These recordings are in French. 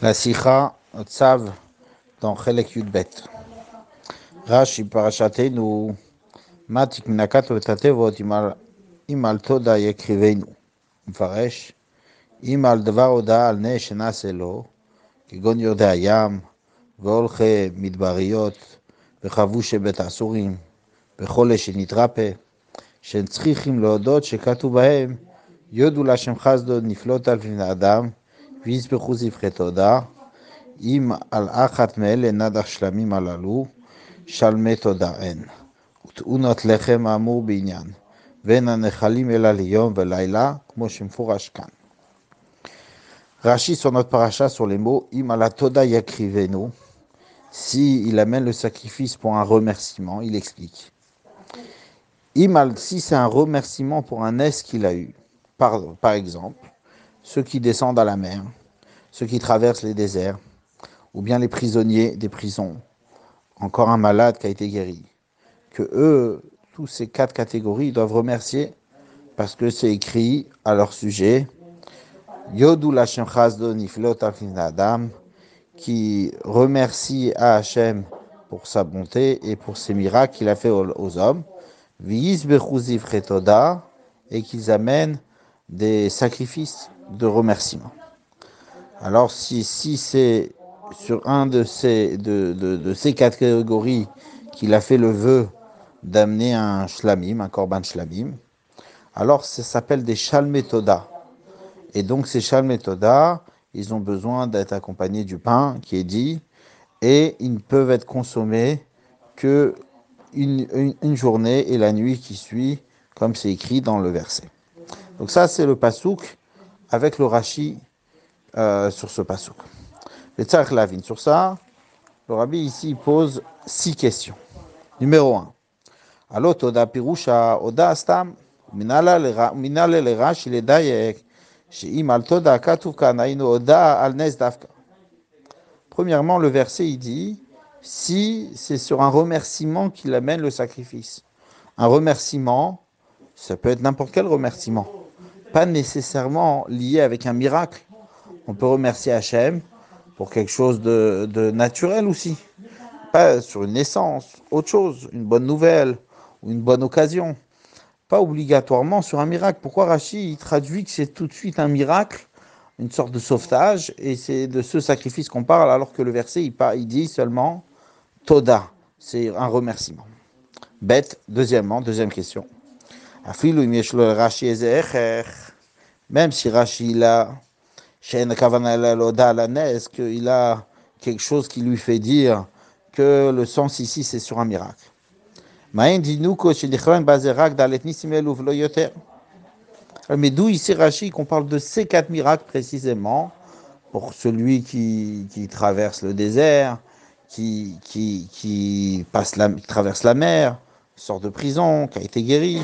La Sikha Tzav dans Chelek Yudbet. Rashi Parashatenu Matik Minakat Vetatevot Imal Toda Yekrivenu. מפרש, אם על דבר הודעה על נס שנעשה לו, כגון יורדי הים, והולכי מדבריות, וחבושי בית האסורים, וחולה שנתרפא, שהם צריכים להודות שכתוב בהם, יודו להשם חסדו נפלאות על פני אדם, ויסבכו זבחי תודה, אם על אחת מאלה נדח שלמים הללו, שלמי תודה אין. ותאונות לחם האמור בעניין, ואין הנחלים אלא ליום ולילה, כמו שמפורש כאן. Rachid sur notre paracha sur les mots Im ala toda yakrivenu. Si il amène le sacrifice pour un remerciement, il explique. Im si c'est un remerciement pour un est qu'il a eu, par, par exemple, ceux qui descendent à la mer, ceux qui traversent les déserts, ou bien les prisonniers des prisons, encore un malade qui a été guéri, que eux, tous ces quatre catégories, doivent remercier parce que c'est écrit à leur sujet Yodou Lachem Adam, qui remercie à Hachem pour sa bonté et pour ses miracles qu'il a fait aux, hommes, Retoda, et qu'ils amènent des sacrifices de remerciement. Alors, si, si c'est sur un de ces, de, de, de ces catégories qu'il a fait le vœu d'amener un shlamim, un korban shlamim, alors ça s'appelle des shalmetoda. Et donc ces shalmetoda, ils ont besoin d'être accompagnés du pain qui est dit, et ils ne peuvent être consommés que une, une, journée et la nuit qui suit, comme c'est écrit dans le verset. Donc ça, c'est le pasouk avec le Rashi euh, sur ce passouk. Sur ça, le Rabbi ici pose six questions. Numéro 1. Le Rashi le Toda Oda al Davka. Premièrement, le verset, il dit, si c'est sur un remerciement qu'il amène le sacrifice. Un remerciement, ça peut être n'importe quel remerciement pas nécessairement lié avec un miracle. On peut remercier Hachem pour quelque chose de, de naturel aussi, pas sur une naissance, autre chose, une bonne nouvelle, ou une bonne occasion. Pas obligatoirement sur un miracle. Pourquoi Rachid traduit que c'est tout de suite un miracle, une sorte de sauvetage, et c'est de ce sacrifice qu'on parle, alors que le verset, il, il dit seulement Toda, c'est un remerciement. Bête, deuxièmement, deuxième question. Même si Rachid a qu'il a quelque chose qui lui fait dire que le sens ici c'est sur un miracle. Mais d'où ici Rachid qu'on parle de ces quatre miracles précisément pour celui qui, qui traverse le désert, qui, qui, qui passe la, traverse la mer, sort de prison, qui a été guéri.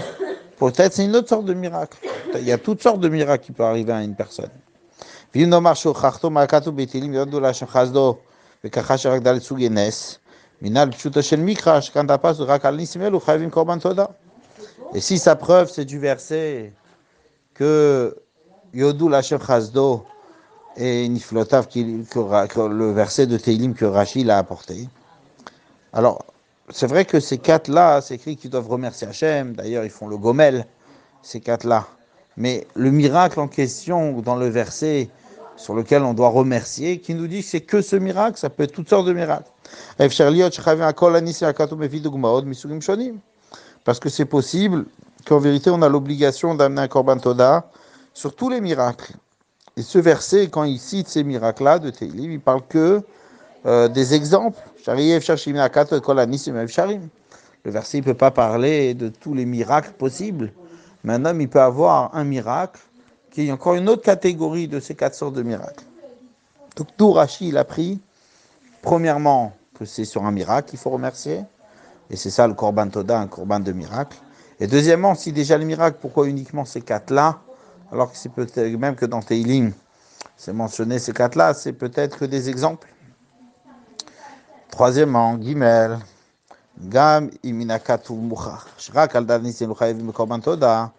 Peut-être c'est une autre sorte de miracle. Il y a toutes sortes de miracles qui peuvent arriver à une personne. Et si sa preuve, c'est du verset que Yodou Lachem Chazdo et Niflotav, le verset de Teilim que Rachid a apporté. Alors, c'est vrai que ces quatre-là, c'est écrit qu'ils doivent remercier Hachem. D'ailleurs, ils font le gomel, ces quatre-là. Mais le miracle en question, dans le verset sur lequel on doit remercier, qui nous dit que c'est que ce miracle, ça peut être toutes sortes de miracles. Parce que c'est possible qu'en vérité, on a l'obligation d'amener un korban toda sur tous les miracles. Et ce verset, quand il cite ces miracles-là de Teilim, il parle que euh, des exemples. Le verset ne peut pas parler de tous les miracles possibles. Mais un homme, il peut avoir un miracle qui est encore une autre catégorie de ces quatre sortes de miracles. Tout Rashi, il a pris, premièrement, que c'est sur un miracle qu'il faut remercier, et c'est ça le Korban Toda, un Korban de miracle. Et deuxièmement, si déjà le miracle, pourquoi uniquement ces quatre-là, alors que c'est peut-être même que dans Teilim, c'est mentionné ces quatre-là, c'est peut-être que des exemples. Troisièmement, Gimel, Gam iminakatu muchach, shrak al darnisim chayevim korban toda,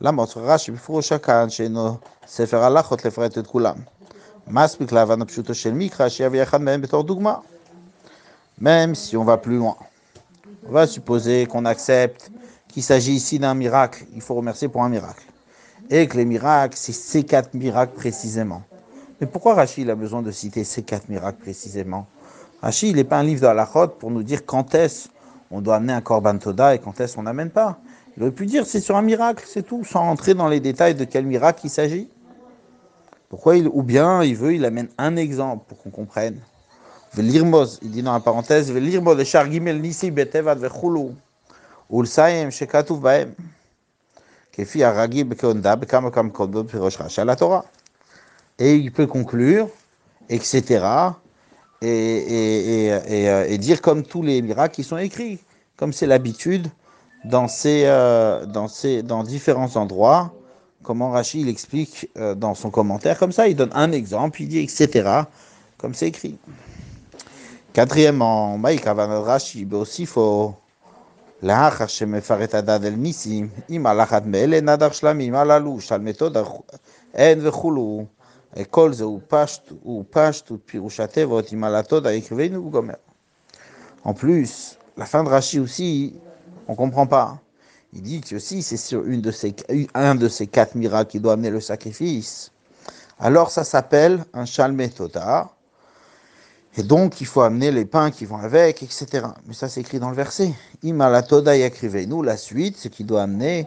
למרות רש"י בפירוש כאן שאינו ספר הלכות לפרט את כולם. Même si on va plus loin, on va supposer qu'on accepte qu'il s'agit ici d'un miracle, il faut remercier pour un miracle. Et que les miracles, c'est ces quatre miracles précisément. Mais pourquoi Rachid a besoin de citer ces quatre miracles précisément Il n'est pas un livre de la route pour nous dire quand est-ce on doit amener un korban toda et quand est-ce on n'amène pas. Il aurait pu dire c'est sur un miracle, c'est tout, sans rentrer dans les détails de quel miracle il s'agit. Pourquoi il, ou bien il veut, il amène un exemple pour qu'on comprenne. Velirmos, il dit dans la parenthèse, le nisi vechulu, ulsaim kefi aragi bekeonda bekam la Torah. Et il peut conclure, etc., et, et, et, et, dire comme tous les miracles qui sont écrits, comme c'est l'habitude dans, ces, euh, dans, ces, dans différents endroits, comment Rachid explique euh, dans son commentaire, comme ça, il donne un exemple, il dit etc., comme c'est écrit. Quatrièmement, Rashi, mais aussi faut לאחר שמפרט הדד אל ניסים, אם הלכת מאלה נדר שלמים, הללו, של מתודה אין וכולו, כל זה הוא פשט, הוא פשט, פירוש התיבות, אם על התודה יקרבנו הוא גומר. En plus, la fin de Rashi aussi, on comprend pas. Il dit que si c'est sur une de ces, un de ces quatre miracles qui doit amener le sacrifice, alors ça s'appelle un shalmetota. Et donc, il faut amener les pains qui vont avec, etc. Mais ça, c'est écrit dans le verset. Imalatoda nous la suite, c'est qui doit amener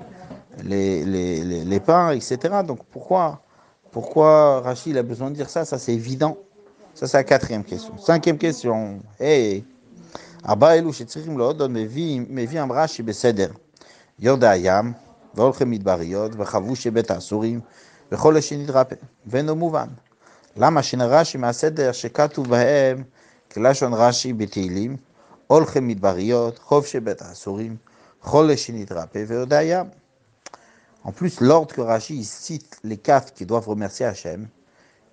les, les, les, les, pains, etc. Donc, pourquoi, pourquoi Rachid a besoin de dire ça Ça, c'est évident. Ça, c'est la quatrième question. Cinquième question. Hey, Abba Elou, שצריכים להודות, מביא אמרה שבסדר. יורד הים, והולכי מדבריות, וחוו שבית האסורים, וכל שנתרפא. ואינו מובן. למה שנרש"י מהסדר שכתוב בהם, כלשון רש"י בתהילים, הולכי מדבריות, חוב שבית האסורים, חולה שנתרפא ויורד הים. En plus, l'ordre que Rashi cite les quatre qui doivent remercier Hachem,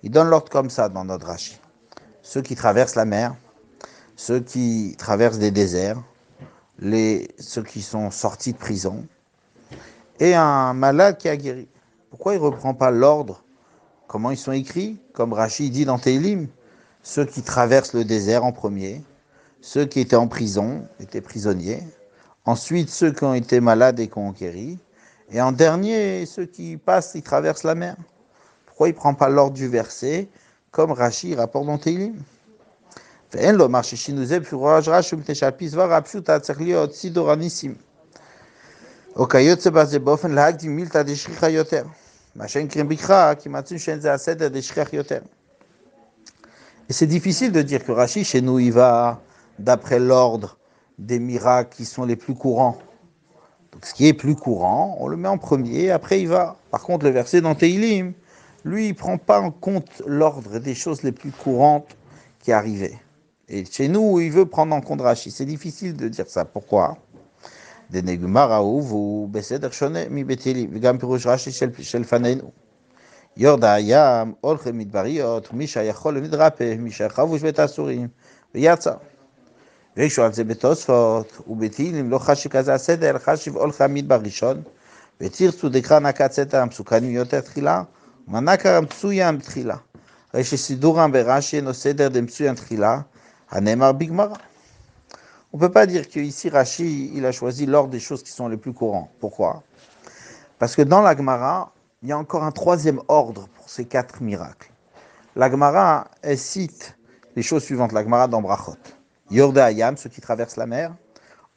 il donne l'ordre comme ça dans notre Rashi. Ceux qui traversent la mer, ceux qui traversent des déserts, ceux qui sont sortis de prison, et un malade qui a guéri. Pourquoi il ne reprend pas l'ordre? Comment ils sont écrits? Comme Rachid dit dans Teilim, ceux qui traversent le désert en premier, ceux qui étaient en prison, étaient prisonniers, ensuite ceux qui ont été malades et qui ont guéri, et en dernier, ceux qui passent, ils traversent la mer. Pourquoi il ne prend pas l'ordre du verset, comme Rashi rapporte dans Teilim? Et c'est difficile de dire que Rashi, chez nous, il va d'après l'ordre des miracles qui sont les plus courants. Donc ce qui est plus courant, on le met en premier, après il va. Par contre, le verset dans Teilim, lui, il ne prend pas en compte l'ordre des choses les plus courantes qui arrivaient. Et chez nous, il veut prendre en compte Rashi. C'est difficile de dire ça. Pourquoi דנגמר ההוא והוא בסדר שונה מבית-אלים, וגם פירוש רש"י של, של לפנינו. יורד הים, הולכי מדבריות, מי שיכול למדרפה, מי שיחבוש בית האסורים, ויצא. וישו על זה בתוספות, ובתהילים לא חשי כזה הסדר, חשיב הולכי המדבר ראשון, ותרצו דקרא נקת סתר המסוכנים יותר תחילה, ומנקר המצוין תחילה. הרי שסידורם ברש"י אינו סדר דמצוין תחילה, On ne peut pas dire qu'ici Rashi, il a choisi l'ordre des choses qui sont les plus courantes. Pourquoi Parce que dans la Gemara, il y a encore un troisième ordre pour ces quatre miracles. La Gemara, elle cite les choses suivantes. La Gemara dans Brachot. Yorda Ayam, ceux qui traversent la mer.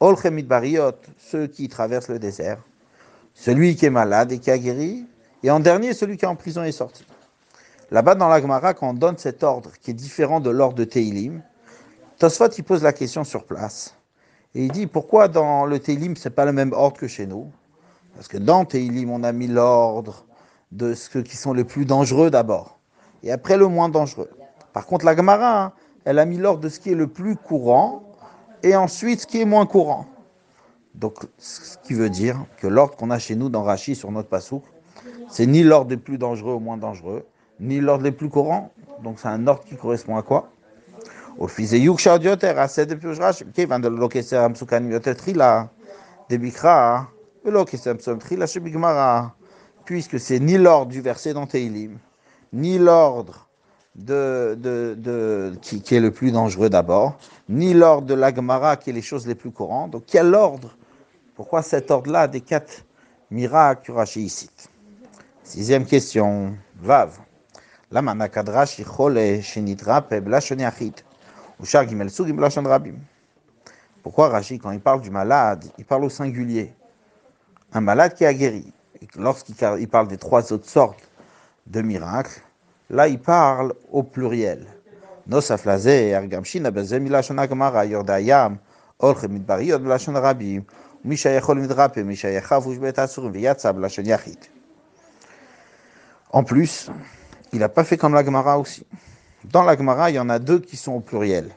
Olchemit Bariot, ceux qui traversent le désert. Celui qui est malade et qui a guéri. Et en dernier, celui qui est en prison et sorti. Là-bas, dans la Gemara, quand on donne cet ordre qui est différent de l'ordre de Teilim, Tosfot, il pose la question sur place. Et il dit pourquoi dans le Télim, ce n'est pas le même ordre que chez nous? Parce que dans Télim, on a mis l'ordre de ceux qui sont les plus dangereux d'abord, et après le moins dangereux. Par contre, la Gemara, hein, elle a mis l'ordre de ce qui est le plus courant et ensuite ce qui est moins courant. Donc, ce qui veut dire que l'ordre qu'on a chez nous dans Rachi sur notre passouk, c'est ni l'ordre des plus dangereux au moins dangereux, ni l'ordre des plus courants. Donc, c'est un ordre qui correspond à quoi? Au fils de à cette qui Puisque c'est ni l'ordre du verset dans Teilim, ni l'ordre de, de, qui, qui, est le plus dangereux d'abord, ni l'ordre de l'Agmara qui est les choses les plus courantes. Donc quel ordre Pourquoi cet ordre-là des quatre miracles que Rashi cite Sixième question, Vav. למה נקד רש"י חולה שנתרפא בלשון יחיד, ושאר ג' סוגים בלשון רבים? Pourquoi Rashi, quand il parle du malade, il parle au singulier Un malade qui a guéri. Lorsqu'il parle des trois autres sortes de miracles, Là, il parle au pluriel. En plus, il n'a pas fait comme la Gemara aussi. Dans la Gemara, il y en a deux qui sont au pluriel.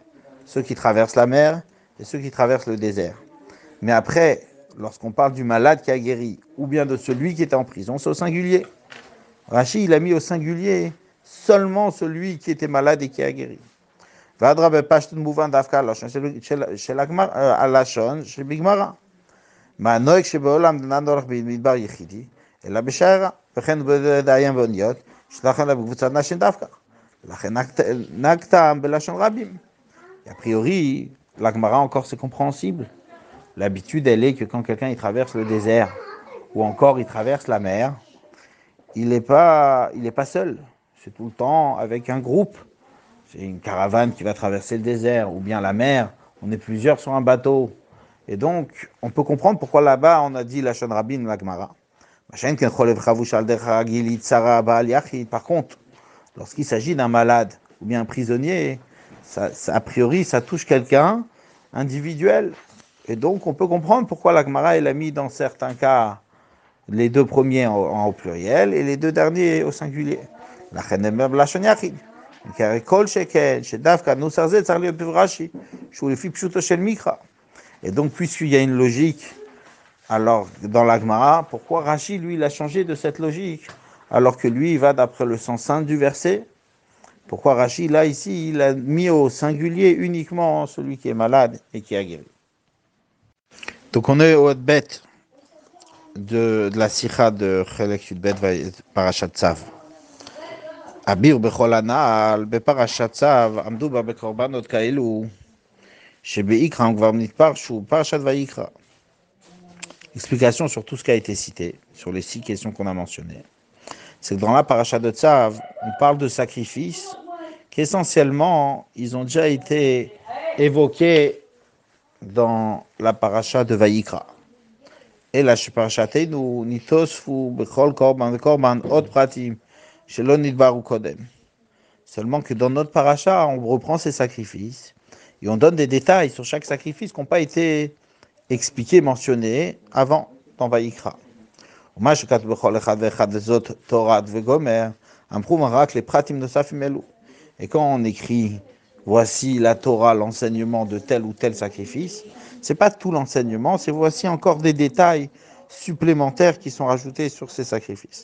Ceux qui traversent la mer et ceux qui traversent le désert. Mais après, lorsqu'on parle du malade qui a guéri, ou bien de celui qui était en prison, c'est au singulier. Rachid, il a mis au singulier seulement celui qui était malade et qui a guéri. A priori, l'Agmara encore c'est compréhensible. L'habitude elle est que quand quelqu'un il traverse le désert ou encore il traverse la mer, il n'est pas, pas seul. C'est tout le temps avec un groupe. C'est une caravane qui va traverser le désert ou bien la mer. On est plusieurs sur un bateau. Et donc, on peut comprendre pourquoi là-bas on a dit la Shon Rabin, l'Agmara. Par contre, lorsqu'il s'agit d'un malade ou bien un prisonnier, a priori, ça touche quelqu'un individuel. Et donc, on peut comprendre pourquoi l'Agmara, elle a mis dans certains cas les deux premiers en, pluriel et les deux derniers au singulier. Et donc, puisqu'il y a une logique alors, dans l'Agmara, pourquoi Rashi, lui, il a changé de cette logique Alors que lui, il va d'après le sens saint du verset? Pourquoi Rashi, là, ici, il a mis au singulier uniquement celui qui est malade et qui a guéri? Donc, on est au bête de, de la sikha de Chelek Yudbet Parashat Tzav. Abir bechol הנעל בפרשת צו עמדו בה בקורבנות כאלו שבעיקרא הם כבר נתפרשו פרשת ויקרא explication sur tout ce qui a été cité, sur les six questions qu'on a mentionnées. C'est que dans la paracha de Tzav, on parle de sacrifices qu'essentiellement, ils ont déjà été évoqués dans la paracha de Vayikra. Et la nous nitosfu bechol korban korban od pratim shelo nidbaru kodem. Seulement que dans notre paracha, on reprend ces sacrifices et on donne des détails sur chaque sacrifice qui n'ont pas été expliqué, mentionné avant dans Vaïkra. Et quand on écrit voici la Torah, l'enseignement de tel ou tel sacrifice, c'est pas tout l'enseignement, c'est voici encore des détails supplémentaires qui sont rajoutés sur ces sacrifices.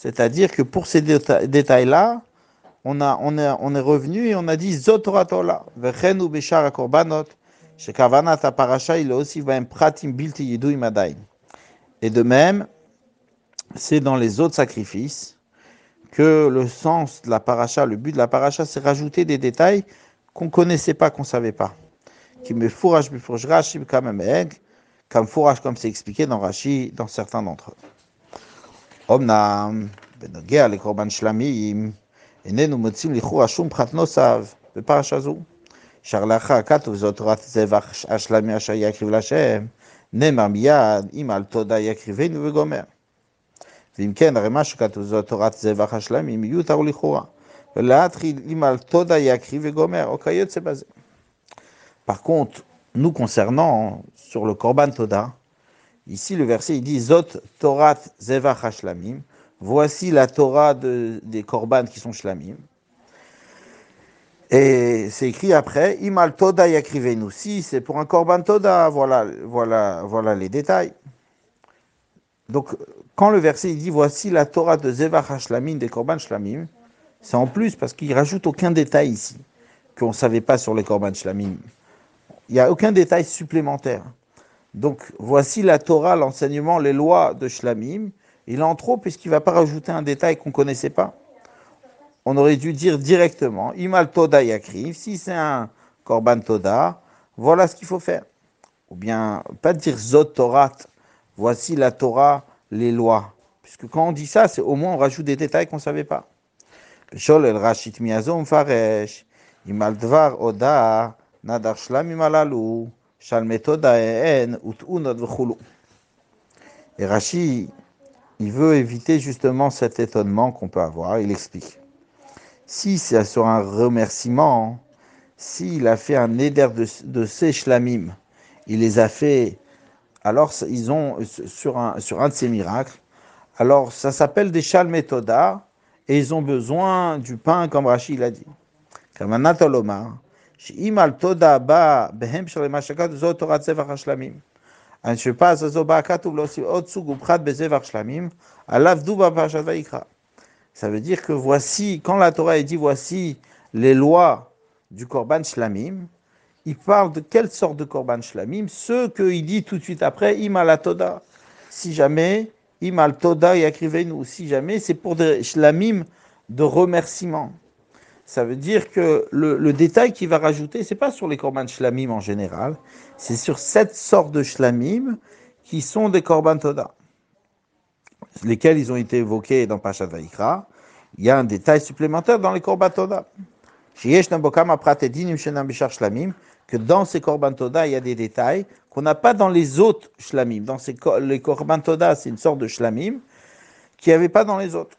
C'est-à-dire que pour ces détails-là, on, a, on, est, on est revenu et on a dit Zotoratola, Vechenu Beshara Korbanot, Shekavanat Parasha, il aussi Pratim Bilti Yidu Imadain. Et de même, c'est dans les autres sacrifices que le sens de la paracha, le but de la paracha, c'est rajouter des détails qu'on ne connaissait pas, qu'on ne savait pas. Qui me fourrage, Rashi, comme fourrage, comme c'est expliqué dans Rashi, dans certains d'entre eux. Benogea, les Korban Shlamim, איננו מוצאים לכאורה שום פחת נוסף בפרשה זו. אפשר לאחר כתוב זאת תורת זבח השלמי אשר יקריב להשם, נאמר מיד, אם על תודה יקריבנו וגומר. ואם כן, הרי מה שכתוב זאת תורת זבח השלמי, מיותר לכאורה. ולהתחיל אם על תודה יקריב וגומר, או כיוצא בזה. Par contre, nous concernant sur le Toda, ici le verset il dit Zot Torat Zevach Hashlamim, Voici la Torah de, des korban qui sont shlamim. Et c'est écrit après, Imal Toda Yakrivenu. Si c'est pour un Korban Toda, voilà, voilà, voilà les détails. Donc, quand le verset dit voici la Torah de Zevach Hashlamim, des Korban Shlamim, c'est en plus parce qu'il rajoute aucun détail ici qu'on ne savait pas sur les Korban Shlamim. Il n'y a aucun détail supplémentaire. Donc, voici la Torah, l'enseignement, les lois de Shlamim. Il en trop puisqu'il ne va pas rajouter un détail qu'on ne connaissait pas on aurait dû dire directement, Imal Toda Yakriv, si c'est un Korban Toda, voilà ce qu'il faut faire. Ou bien, pas dire Zot Torat, voici la Torah, les lois. Puisque quand on dit ça, c'est au moins on rajoute des détails qu'on ne savait pas. Shol el Miazom Faresh, Imal Dvar Oda, Nadar Shlam Imalalu, Et Rashi, il veut éviter justement cet étonnement qu'on peut avoir. Il explique. Si c'est sur un remerciement, s'il a fait un éder de, de shlamim, il les a fait, alors ils ont, sur un, sur un de ces miracles, alors ça s'appelle des shalmetoda, et ils ont besoin du pain, comme Rachid l'a dit. Comme un atoloma, imal toda ba behem shalemashakad zotorat zevach shlamim. הנשפז הזו באה כתוב להוסיף עוד סוג ופחת בזבח שלמים, עליו דובה פרשת ויקרא. Ça veut dire que voici, quand la Torah est dit voici les lois du Korban Shlamim, il parle de quelle sorte de Korban Shlamim Ceux qu'il dit tout de suite après, Imal Toda. Si jamais, Imal Toda nous si jamais c'est pour des Shlamim de remerciement. Ça veut dire que le, détail qu'il va rajouter, c'est pas sur les Korban Shlamim en général, c'est sur cette sorte de Shlamim qui sont des Korban Toda lesquels ils ont été évoqués dans Pashat Vaikra, il y a un détail supplémentaire dans les Korban Toda. Que dans ces Korban Toda, il y a des détails qu'on n'a pas dans les autres Shlamim. Dans ces, les Korban Toda, c'est une sorte de Shlamim qu'il n'y avait pas dans les autres.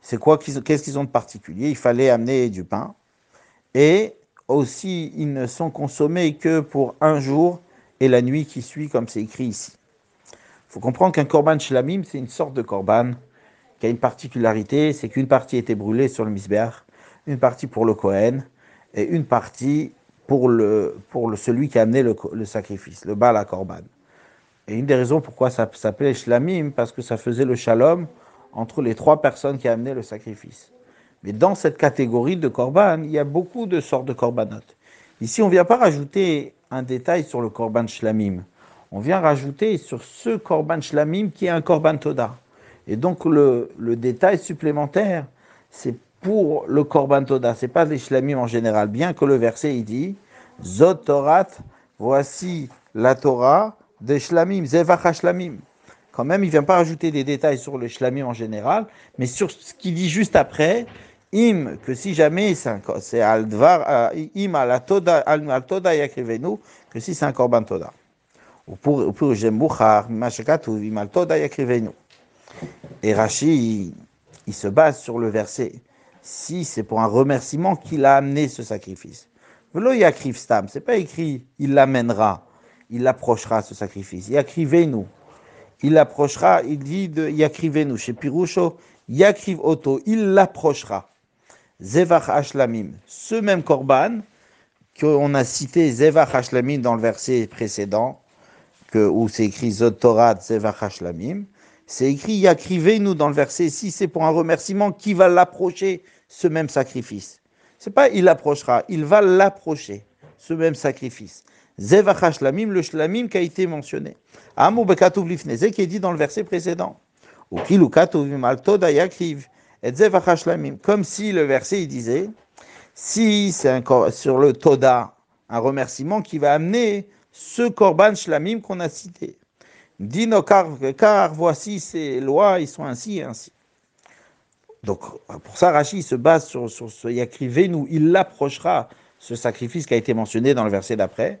C'est quoi Qu'est-ce qu'ils ont de particulier? Il fallait amener du pain. Et aussi, ils ne sont consommés que pour un jour et la nuit qui suit, comme c'est écrit ici. Il faut comprendre qu'un korban shlamim, c'est une sorte de korban qui a une particularité, c'est qu'une partie était brûlée sur le misber, une partie pour le Kohen, et une partie pour, le, pour le, celui qui a amené le, sacrifice, le Baal à korban. Et une des raisons pourquoi ça s'appelait shlamim, parce que ça faisait le shalom entre les trois personnes qui amenaient le sacrifice. Mais dans cette catégorie de korban, il y a beaucoup de sortes de korbanot. Ici, on ne vient pas rajouter un détail sur le korban shlamim. On vient rajouter sur ce korban shlamim qui est un korban toda. Et donc le, détail supplémentaire, c'est pour le korban toda, c'est pas des shlamim en général, bien que le verset il dit Zot Torat, voici la Torah des shlamim, Zevach shlamim. Quand même, il ne vient pas rajouter des détails sur les shlamim en général, mais sur ce qu'il dit juste après, im, que si jamais c'est al-dvar, euh, im al-toda, al-toda yakrivenu, que si c'est un korban toda. Ou pour, pour Jembuchar, mashakatu, im al-toda yakrivenu. Et Rashi, il, se base sur le verset. Si c'est pour un remerciement qu'il a amené ce sacrifice. Velo yakriv stam, c'est pas écrit il l'amènera, il approchera ce sacrifice. Yakrivenu. Il approchera, il dit de yakrivenu, chez Pirusho, yakriv oto, il l'approchera. Zevach Hashlamim, ce même Korban qu'on a cité Zevach Hashlamim dans le verset précédent, que, où c'est écrit Zotorat Zevach Hashlamim, c'est écrit Yakrivez-nous dans le verset 6, c'est pour un remerciement qui va l'approcher, ce même sacrifice. C'est pas il approchera, il va l'approcher, ce même sacrifice. Zevach Hashlamim, le Shlamim qui a été mentionné. Amou Bekatouv Lifneze qui est dit dans le verset précédent. Ou Kilu Katuvim Altoda Yakriv comme si le verset disait, si c'est sur le Toda, un remerciement qui va amener ce Korban Shlamim qu'on a cité. Dino car, car voici ces lois, ils sont ainsi et ainsi. Donc, pour ça, Rachid se base sur, sur ce Yakrivenou, il l'approchera, ce sacrifice qui a été mentionné dans le verset d'après,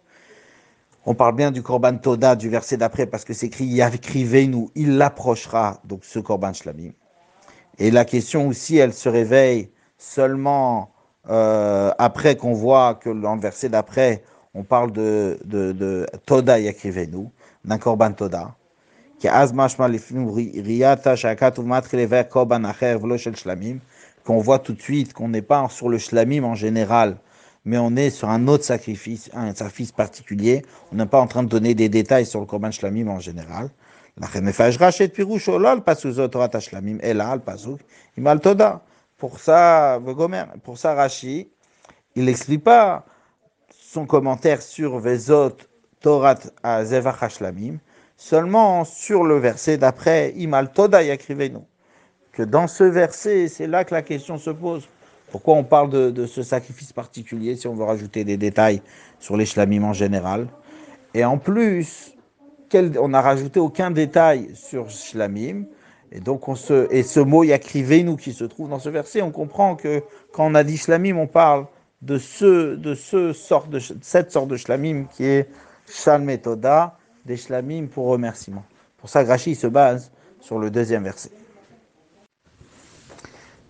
On parle bien du Korban Toda du verset d'après parce que c'est écrit Yakrivenu, il l'approchera, donc ce Korban Shlamim. Et la question aussi, elle se réveille seulement euh, après qu'on voit que dans le verset d'après, on parle de, de, de Toda Yakrivenu, d'un Korban Toda. Qu'on voit tout de suite qu'on n'est pas sur le shlamim en général, mais on est sur un autre sacrifice, un sacrifice particulier. On n'est pas en train de donner des détails sur le korban shlamim en général. Pour ça, pour ça, Rashi, il n'explique pas son commentaire sur Vezot Torat à Zevach Hashlamim, seulement sur le verset d'après, Imal Toda Yakrivenu. Que dans ce verset, c'est là que la question se pose. Pourquoi on parle de, ce sacrifice particulier si on veut rajouter des détails sur les en général? Et en plus, on n'a rajouté aucun détail sur shlamim. Et donc, on se, et ce mot yakrivenu qui se trouve dans ce verset, on comprend que quand on a dit shlamim, on parle de, cette sorte de shlamim qui est shalmetoda, des shlamim pour remerciement. Pour ça, Grachi se base sur le deuxième verset.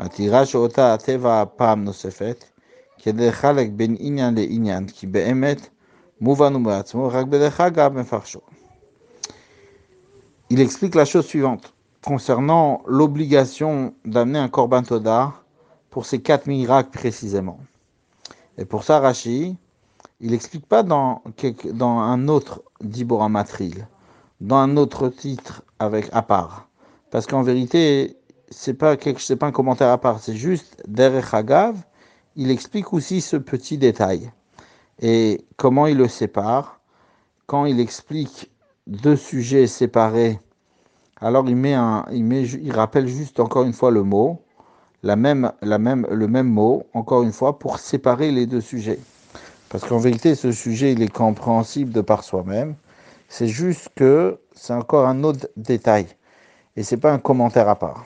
מתירה שאותה הטבע פעם נוספת, כדי לחלק בין עניין לעניין, כי באמת מובן הוא בעצמו, רק בדרך אגב מפרשו. Il explique la chose suivante concernant l'obligation d'amener un korban toda pour ces quatre miracles précisément. Et pour ça, Rashi, il n'explique pas dans, dans un autre Dibora Matril, dans un autre titre avec à part. Parce qu'en vérité, c'est pas c'est pas un commentaire à part, c'est juste Derech Hagav, il explique aussi ce petit détail. Et comment il le sépare Quand il explique deux sujets séparés, alors il met un, il met, il rappelle juste encore une fois le mot, la même, la même, le même mot, encore une fois, pour séparer les deux sujets. Parce qu'en vérité, ce sujet, il est compréhensible de par soi-même. C'est juste que c'est encore un autre détail. Et c'est pas un commentaire à part.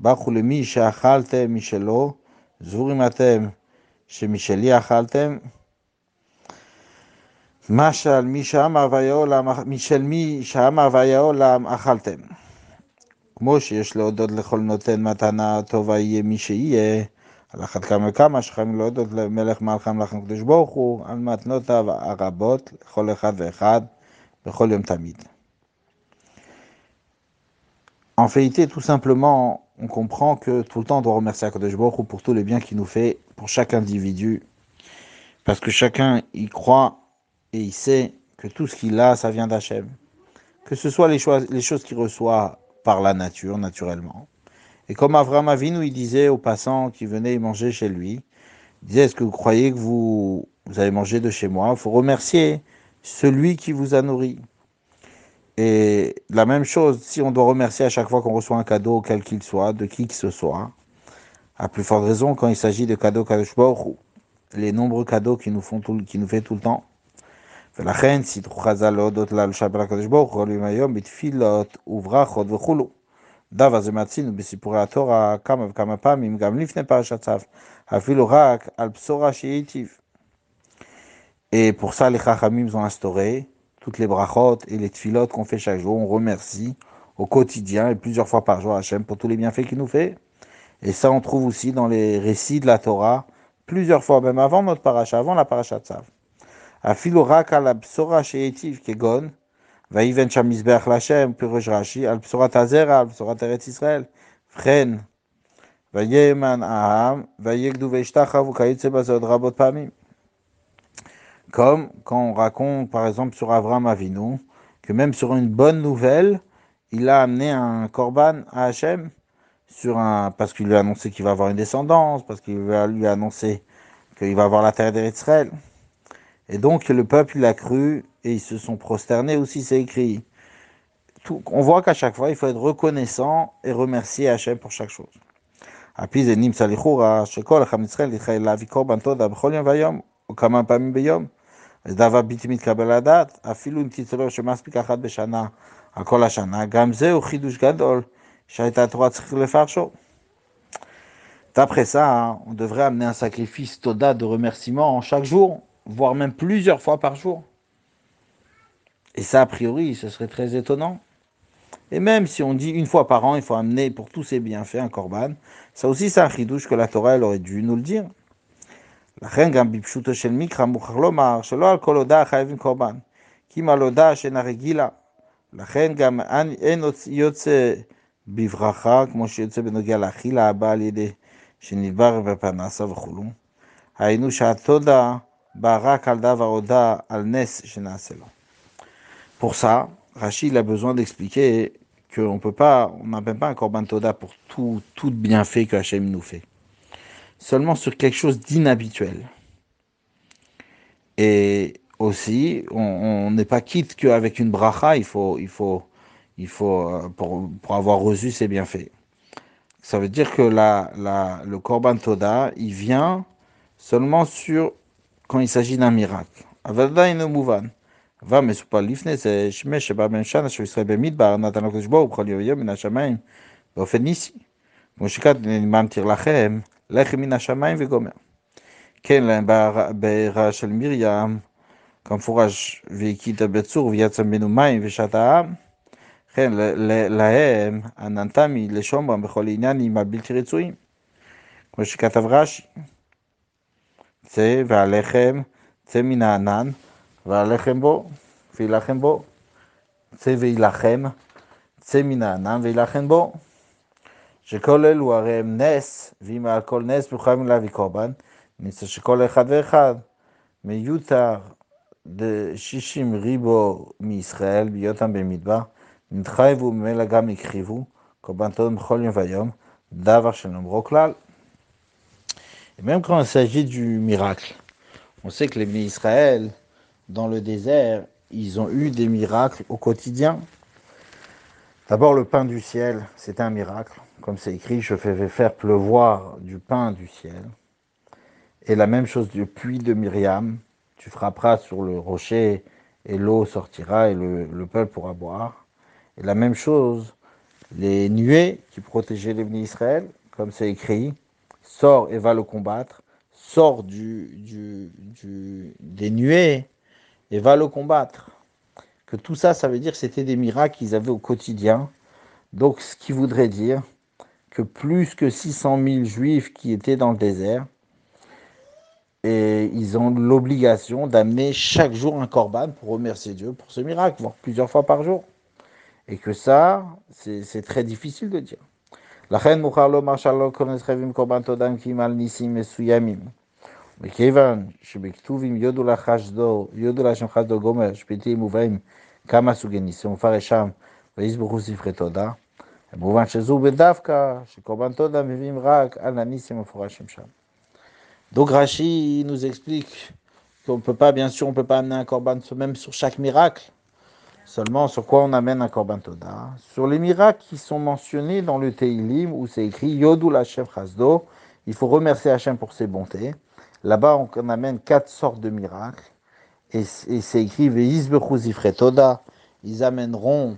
ברכו למי שאכלתם משלו, זורים אתם שמשלי אכלתם. משל מי שאמר והיה עולם, משל מי שאמר והיה עולם אכלתם. כמו שיש להודות לכל נותן מתנה טובה יהיה מי שיהיה, על אחת כמה וכמה שחייבים להודות למלך מלכי המלך הקדוש ברוך הוא, על מתנותיו הרבות לכל אחד ואחד, בכל יום תמיד. En vérité, tout simplement, on comprend que tout le temps on doit remercier Akadosh Baruch pour tous les biens qu'il nous fait, pour chaque individu, parce que chacun y croit et il sait que tout ce qu'il a, ça vient d'Hachem. Que ce soit les, choses, qu'il reçoit par la nature, naturellement. Et comme Avram Avinu, il disait aux passants qui venaient manger chez lui, il disait, est-ce que vous croyez que vous avez mangé de chez moi? Il faut remercier celui qui vous a nourri. Et la même chose, si on doit remercier à chaque fois qu'on reçoit un cadeau, quel qu'il soit, de qui que ce soit, À plus forte raison quand il s'agit de cadeaux Kadosh Baruch les nombreux cadeaux qui nous font tout, qui nous fait tout le temps. ולכן סידרו חז"ל להודות לשבת לקדוש ברוך הוא עולים היום בתפילות וברכות וכולו. דבר זה מצינו בסיפורי התורה כמה וכמה פעמים, גם לפני פרשת צו, אפילו רק על בשורה שהיטיב. Et pour ça, les Chachamim ont instauré toutes les brachot et les tfilotes qu'on fait chaque jour. On remercie au quotidien et plusieurs fois par jour Hachem pour tous les bienfaits qu'il nous fait. Et ça, on trouve aussi dans les récits de la Torah, plusieurs fois, même avant notre paracha, avant la paracha de Tzav. Afilorak al absora sheetiv kegon, vaiven shamizbech lachem, pirush rashi, al psorat azera, al psorat eretz Israël, fren, vayeman aham, vayegdu veishtachav, ukayitse bazod rabot pamim. Comme quand on raconte, par exemple, sur Avram Avinu, que même sur une bonne nouvelle, il a amené un korban à Hachem, sur un, parce qu'il lui a annoncé qu'il va avoir une descendance, parce qu'il lui a, lui a annoncé qu'il va avoir la terre d'Israël. Et donc, le peuple l'a cru et ils se sont prosternés aussi, c'est écrit. On voit qu'à chaque fois, il faut être reconnaissant et remercier Hachem pour chaque chose. דבר בלתי מתקבל לדעת, אפילו אם תצטבר שמספיק אחת בשנה על כל השנה, גם זהו חידוש גדול שהייתה התורה צריך לפרשו. D'après ça, on devrait amener un sacrifice toda de remerciement chaque jour, voire même plusieurs fois par jour. Et ça, a priori, ce serait très étonnant. Et même si on dit une fois par an, il faut amener pour tous ces bienfaits un korban, ça aussi c'est un chidouche que la Torah elle aurait dû nous le dire. לכן גם בפשוטו של מקרא מוכרח לומר שלא על כל הודעה חייבים קורבן, כי אם על הודעה שאינה רגילה. לכן גם אין יוצא בברכה, כמו שיוצא בנוגע לאכילה הבאה על ידי שנדבר בפרנסה וכולו. היינו שהתודה pour ça, Rachid a besoin d'expliquer qu'on peut pas, on n'a même pas un korban toda pour tout, tout bienfait que Hachem nous fait. Seulement sur quelque chose d'inhabituel. Et aussi, on n'est pas quitte qu'avec une bracha, il faut, il faut, il faut euh, pour, pour avoir reçu ses bienfaits. Ça veut dire que la, la, le korban toda, il vient seulement sur quand il s'agit d'un miracle. עדיין הוא מובן. אבל מסופר לפני זה, שמש שבא בן שנה של ישראל במדבר, נתן לקדוש ברוך הוא בכל יום יום מן השמיים, באופן ניסי. כמו שכתוב, אני מתיר לכם, לחם מן השמיים וגומר. כן, בהערה של מרים, כמפורש, והכית בצור ויצא ממנו מים ושת העם, כן, להם עננתמי לשומרם בכל עניינים הבלתי רצויים. כמו שכתב רש"י. צא והלחם, צא מן הענן, והלחם בו, וילחם בו. צא וילחם, צא מן הענן וילחם בו. שכל אלו הרי הם נס, ואם על כל נס מחויבים להביא קורבן, נמצא שכל אחד ואחד מיותר דשישים ריבו מישראל בהיותם במדבר, נתחייבו ממילא גם הקריבו, קורבן טוב בכל יום ויום, דבר שנאמרו כלל. Et même quand il s'agit du miracle, on sait que les Israël, dans le désert, ils ont eu des miracles au quotidien. D'abord, le pain du ciel, c'est un miracle. Comme c'est écrit, je vais faire pleuvoir du pain du ciel. Et la même chose du puits de Myriam, tu frapperas sur le rocher et l'eau sortira et le, le, peuple pourra boire. Et la même chose, les nuées qui protégeaient les Israël, comme c'est écrit, sort et va le combattre, sort du, du, des nuées et va le combattre. Que tout ça, ça veut dire c'était des miracles qu'ils avaient au quotidien. Donc, ce qui voudrait dire que plus que 600 000 juifs qui étaient dans le désert, et ils ont l'obligation d'amener chaque jour un corban pour remercier Dieu pour ce miracle, voire plusieurs fois par jour. Et que ça, c'est très difficile de dire. לכן מוכר לומר שלא כל חייבים קורבן תודה אם על ניסים מסוימים. מכיוון שבכתובים יודו לחשדו, יודו להשם חסדו גומר, שפיטים ובאים כמה סוגי ניסים, ומפרש שם, ויסבוכו ספרי תודה. במובן שזו בדווקא, שקורבן תודה מביאים רק על הניסים המפורשים שם. Donc Rashi nous explique qu'on ne peut pas, bien sûr, on ne peut pas amener un korban même sur chaque miracle, Seulement, sur quoi on amène un Korban Toda Sur les miracles qui sont mentionnés dans le Teilim, où c'est écrit Yodou la chef Chasdo, il faut remercier Hachem pour ses bontés. Là-bas, on amène quatre sortes de miracles. Et, c'est écrit Toda. Ils amèneront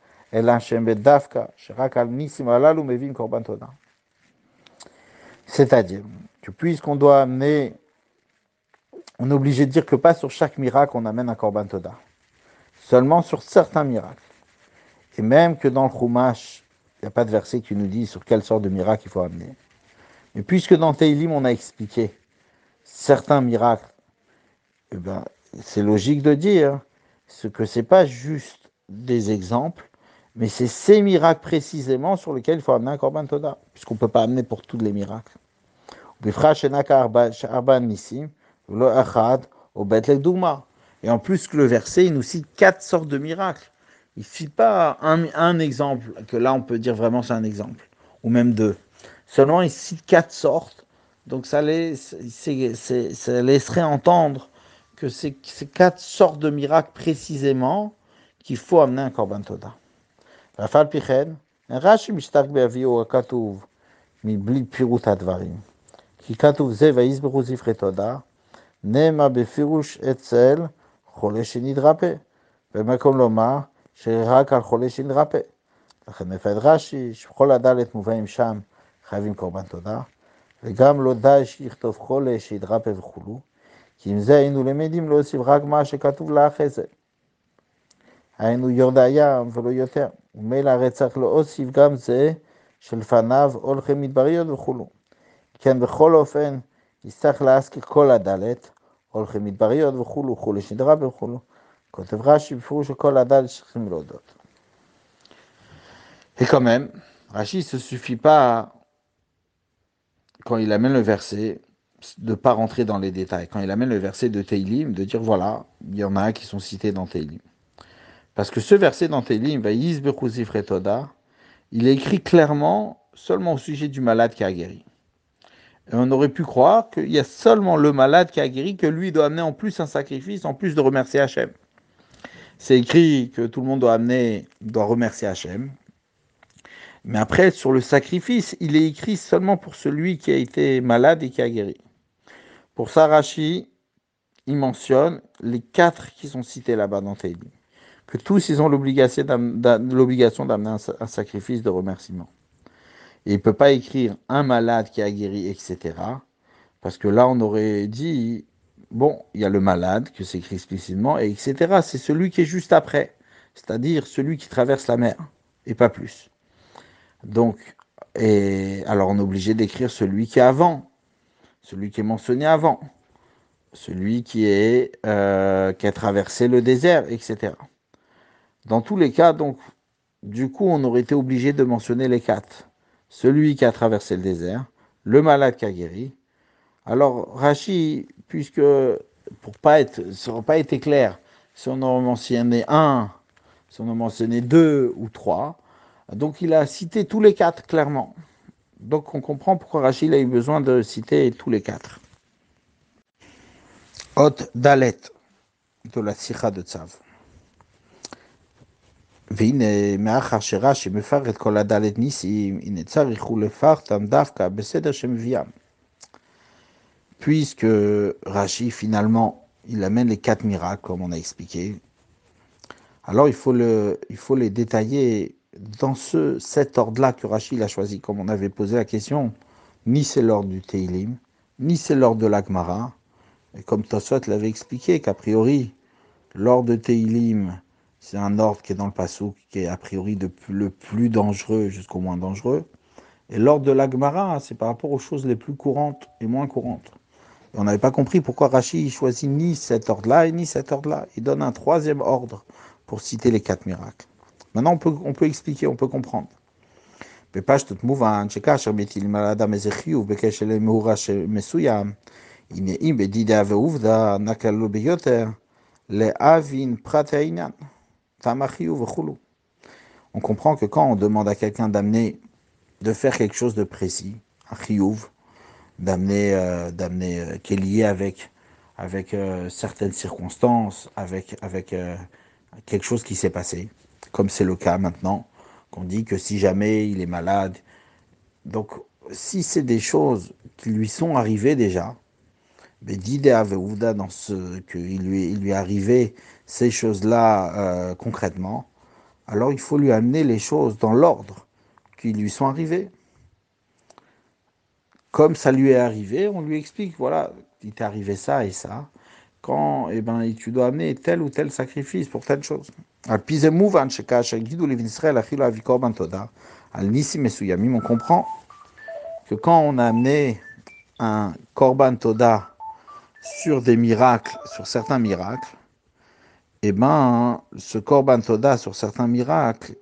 C'est-à-dire que puisqu'on doit amener, on est obligé de dire que pas sur chaque miracle on amène un corban toda, seulement sur certains miracles. Et même que dans le Chumash, il n'y a pas de verset qui nous dit sur quelle sorte de miracle il faut amener. Mais puisque dans Teilim on a expliqué certains miracles, eh ben, c'est logique de dire que ce que c'est pas juste des exemples, mais c'est ces miracles précisément sur lesquels il faut amener un Korban Toda, puisqu'on ne peut pas amener pour tous les miracles. Et en plus que le verset, il nous cite quatre sortes de miracles. Il ne cite pas un, exemple, que là on peut dire vraiment c'est un exemple, ou même deux. Seulement il cite quatre sortes, donc ça laisserait entendre que c'est ces quatre sortes de miracles précisément qu'il faut amener un Korban Toda. ואף על פי כן, רש"י משתק באביהו הכתוב מבלי פירוט הדברים. כי כתוב זה ויסברו זבחי תודה, נאמר בפירוש אצל חולה שנתרפא. במקום לומר שרק על חולה שנתרפא. לכן מפעד רש"י, שבכל הדלת מובאים שם חייבים קורבן תודה, וגם לא די שיכתוב חולה שיתרפא וכולו, כי עם זה היינו למדים להוסיף רק מה שכתוב לאחרי זה. היינו יורדיה ולא יותר. ומילא הרי צריך להוסיף גם זה שלפניו הולכי מדבריות וכולו. כן, בכל אופן, יצטרך להזכיר כל הדלת, הולכי מדבריות וכולו, וכולי שדרה וכולו. כותב רש"י בפירוש שכל הדלת צריכים להודות. Et quand même, Rashi ne se suffit pas, quand il amène le verset, de ne pas rentrer dans les détails. Quand il amène le verset de Teilim, de dire voilà, il y en a qui sont cités dans Teilim. Parce que ce verset dans Télim, il est écrit clairement seulement au sujet du malade qui a guéri. Et on aurait pu croire qu'il y a seulement le malade qui a guéri, que lui doit amener en plus un sacrifice, en plus de remercier Hachem. C'est écrit que tout le monde doit amener, doit remercier Hachem. Mais après, sur le sacrifice, il est écrit seulement pour celui qui a été malade et qui a guéri. Pour ça, Rashi, il mentionne les quatre qui sont cités là-bas dans Télim que tous ils ont l'obligation d'amener un, sacrifice de remerciement. Il ne peut pas écrire un malade qui a guéri, etc. Parce que là, on aurait dit, bon, il y a le malade, que c'est écrit explicitement, et etc. C'est celui qui est juste après, c'est-à-dire celui qui traverse la mer, et pas plus. Donc, alors on est obligé d'écrire celui qui est avant, celui qui est mentionné avant, celui qui, est, euh, qui a traversé le désert, etc. Dans tous les cas, donc, du coup, on aurait été obligé de mentionner les quatre. Celui qui a traversé le désert, le malade qui a guéri. Alors, Rachi, puisque, pour pas être, ça n'aurait pas été clair, si on en mentionnait un, si on en mentionnait deux ou trois, donc il a cité tous les quatre clairement. Donc on comprend pourquoi Rachid a eu besoin de citer tous les quatre. Hôte Dalet de la Sikha de Tzav. והנה, מאחר שרש"י מפר את כל הדלת ניסים, הנה צריך הוא לפרטם דווקא בסדר שמביאם. Puisque Rashi, finalement, il amène les quatre miracles, comme on a expliqué, alors il faut, le, il faut les détailler dans ce, cet ordre-là que Rashi a choisi, comme on avait posé la question. Ni c'est l'ordre du Teilim, ni c'est l'ordre de l'Agmara. Et comme Tosot l'avait expliqué, qu'a priori, l'ordre de Teilim, c'est un ordre qui est dans le Passouk, qui est a priori le plus dangereux jusqu'au moins dangereux. Et l'ordre de l'Agmara, c'est par rapport aux choses les plus courantes et moins courantes. Et on n'avait pas compris pourquoi Rachid choisit ni cet ordre-là et ni cet ordre-là. Il donne un troisième ordre pour citer les quatre miracles. Maintenant, on peut, on peut expliquer, on peut comprendre. On comprend que quand on demande à quelqu'un d'amener, de faire quelque chose de précis, un chiyuv, d'amener, euh, d'amener, euh, qui est lié avec, avec euh, certaines circonstances, avec, avec quelque chose qui s'est passé, comme c'est le cas maintenant, qu'on dit que si jamais il est malade, donc si c'est des choses qui lui sont arrivées déjà, dans ce qu'il lui, il lui arrivé ces choses-là euh, concrètement, alors il faut lui amener les choses dans l'ordre qui lui sont arrivées. Comme ça lui est arrivé, on lui explique, voilà, il t'est arrivé ça et ça. Quand eh ben, tu dois amener tel ou tel sacrifice pour telle chose. On comprend que quand on a amené un korban toda sur des miracles, sur certains miracles, eh ben, ce korban toda sur certains miracles,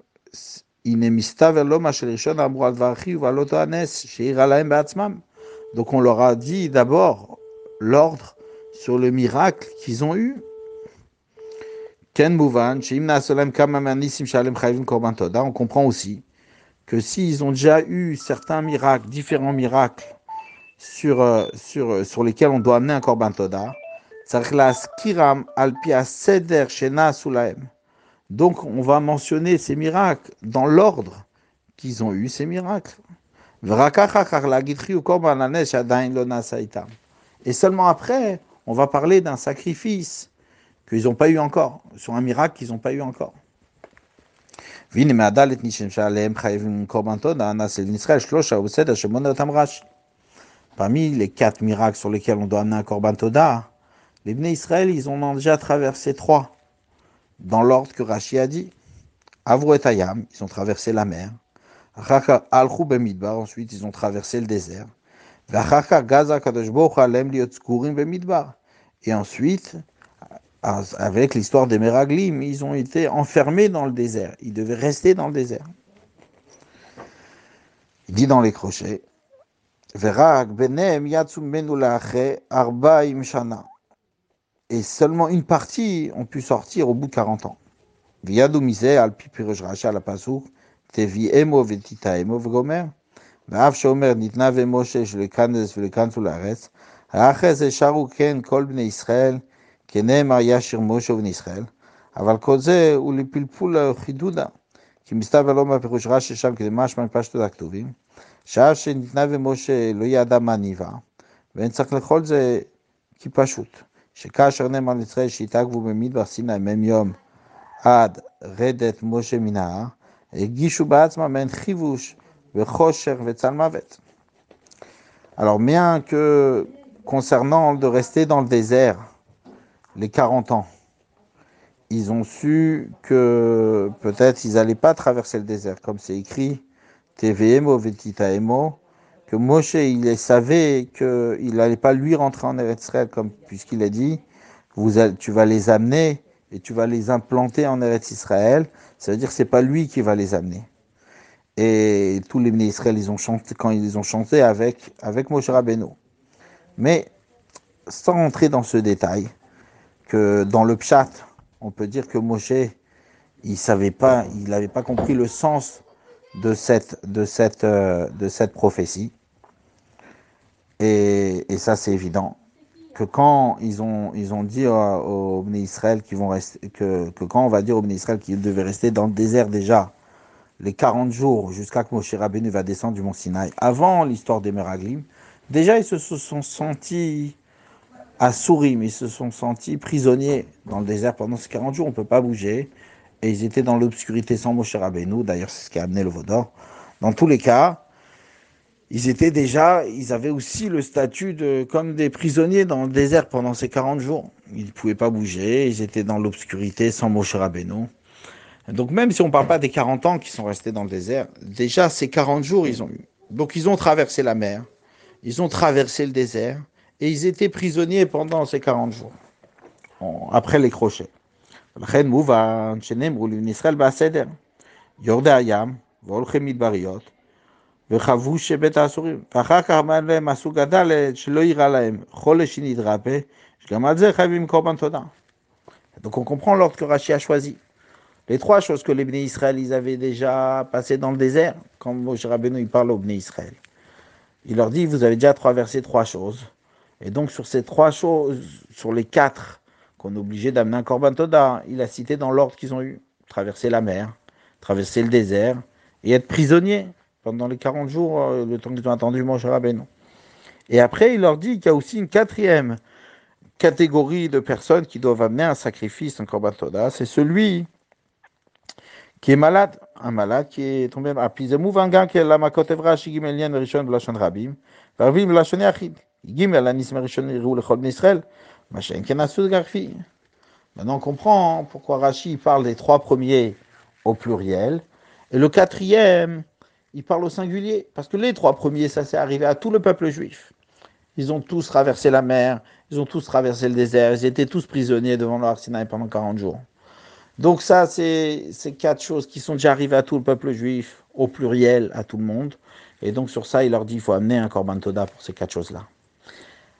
donc on leur a dit d'abord l'ordre sur le miracle qu'ils ont eu. On comprend aussi que s'ils ont déjà eu certains miracles, différents miracles, sur, euh, sur, euh, sur lesquels on doit amener un korban toda, donc on va mentionner ces miracles dans l'ordre qu'ils ont eu ces miracles. Et seulement après, on va parler d'un sacrifice qu'ils n'ont pas eu encore, sur un miracle qu'ils n'ont pas eu encore. Parmi les quatre miracles sur lesquels on doit amener un korban toda, les Bnei Israël, ils ont déjà traversé trois, dans l'ordre que Rashi a dit. Avro et Ayam, ils ont traversé la mer. Ensuite, ils ont traversé le désert. Et ensuite, avec l'histoire des Meraglim, ils ont été enfermés dans le désert. Ils devaient rester dans le désert. Il dit dans les crochets, et seulement une partie ont pu sortir au bout de 40 ans. וידעו מזה, על פי פירוש רש"י על הפסוק, תביאמו ותטעמו וגומר, ואף שאומר ניתנה ומשה שלכנס ולכנסו לארץ, האחרי זה שרו כן כל בני ישראל, כנאמר ישיר משה ובני ישראל, אבל כל זה הוא לפלפול חידודה, כי מסתבר לא מהפירוש רש"י שם כדי משמע מפשטות הכתובים, שעה שניתנה ומשה לא ידע מה ניבא, ואין צריך לאכול זה כי פשוט. שכאשר נאמר לישראל שהתעכבו במדבר סיני מ"ם יום עד רדת משה מן ההר, הגישו בעצמם מעין חיבוש וחושך וצל מוות. Alors bien que concernant de rester dans le désert les 40 ans, ils ont su que peut-être ils n'allaient pas traverser le désert, comme c'est écrit, TVMO Vetitaemo, que Moshe, il savait qu'il n'allait pas lui rentrer en Eretz Israël, comme puisqu'il a dit, vous, tu vas les amener et tu vas les implanter en Eretz Israël. Ça veut dire que c'est pas lui qui va les amener. Et tous les Israël, ils ont chanté quand ils ont chanté avec avec Moshe Rabbeinu. Mais sans rentrer dans ce détail, que dans le pshat, on peut dire que Moshe, il savait pas, il n'avait pas compris le sens de cette, de cette, euh, de cette prophétie. Et, et ça, c'est évident. Que quand ils ont, ils ont dit aux, aux Israël qu'ils vont rester, que, que quand on va dire aux Israël qu'ils devaient rester dans le désert déjà, les 40 jours jusqu'à que Moshe Rabbeinu va descendre du mont Sinaï, avant l'histoire des Meraglim, déjà ils se sont sentis à Sourim, ils se sont sentis prisonniers dans le désert pendant ces 40 jours, on ne peut pas bouger, et ils étaient dans l'obscurité sans Moshe Rabbeinu, d'ailleurs c'est ce qui a amené le Vaudor. Dans tous les cas, ils étaient déjà, ils avaient aussi le statut de comme des prisonniers dans le désert pendant ces 40 jours. Ils ne pouvaient pas bouger, ils étaient dans l'obscurité sans Moshe Rabbeinu. Donc même si on ne parle pas des 40 ans qui sont restés dans le désert, déjà ces 40 jours ils ont eu. Donc ils ont traversé la mer, ils ont traversé le désert et ils étaient prisonniers pendant ces 40 jours, après les crochets. לכן מובן שנאמרו לבני ישראל בסדר, יורדי הים והולכי מדבריות, וחבו שבית האסורים. ואחר כך אמר להם, עשו גדל שלא יירא להם חולש שנתרפא, שגם על זה חייבים קורבן תודה. Donc on comprend l'ordre que Rashi a choisi. Les trois choses que les Bnei Israël ils avaient déjà passé dans le désert, quand Moshe Rabbeinu il parle aux Bnei Israël. Il leur dit, vous avez déjà traversé trois choses. Et donc sur ces trois choses, sur les quatre qu'on est obligé d'amener un Korban Toda, il a cité dans l'ordre qu'ils ont eu. Traverser la mer, traverser le désert et être prisonnier pendant les 40 jours, euh, le temps qu'ils ont attendu Moshe Rabbeinu. Et après, il leur dit qu'il y a aussi une quatrième catégorie de personnes qui doivent amener un sacrifice, un Korban Toda, c'est celui qui est malade, un malade qui est tombé à Pizemou Vanga, qui est la Makotevra, Shigimel Yen, Rishon, Blachon Rabim, Varvim, Blachon Yachid, Gimel, Anis, Rishon, Irou, Machen, Kenasud, Garfi. Maintenant, on comprend pourquoi Rashi parle des trois premiers au pluriel, et le quatrième, il parle au singulier, parce que les trois premiers, ça s'est arrivé à tout le peuple juif. Ils ont tous traversé la mer, ils ont tous traversé le désert, ils étaient tous prisonniers devant le pendant 40 jours. Donc ça, c'est quatre choses qui sont déjà arrivées à tout le peuple juif, au pluriel, à tout le monde. Et donc sur ça, il leur dit, il faut amener un Korban Toda pour ces quatre choses-là.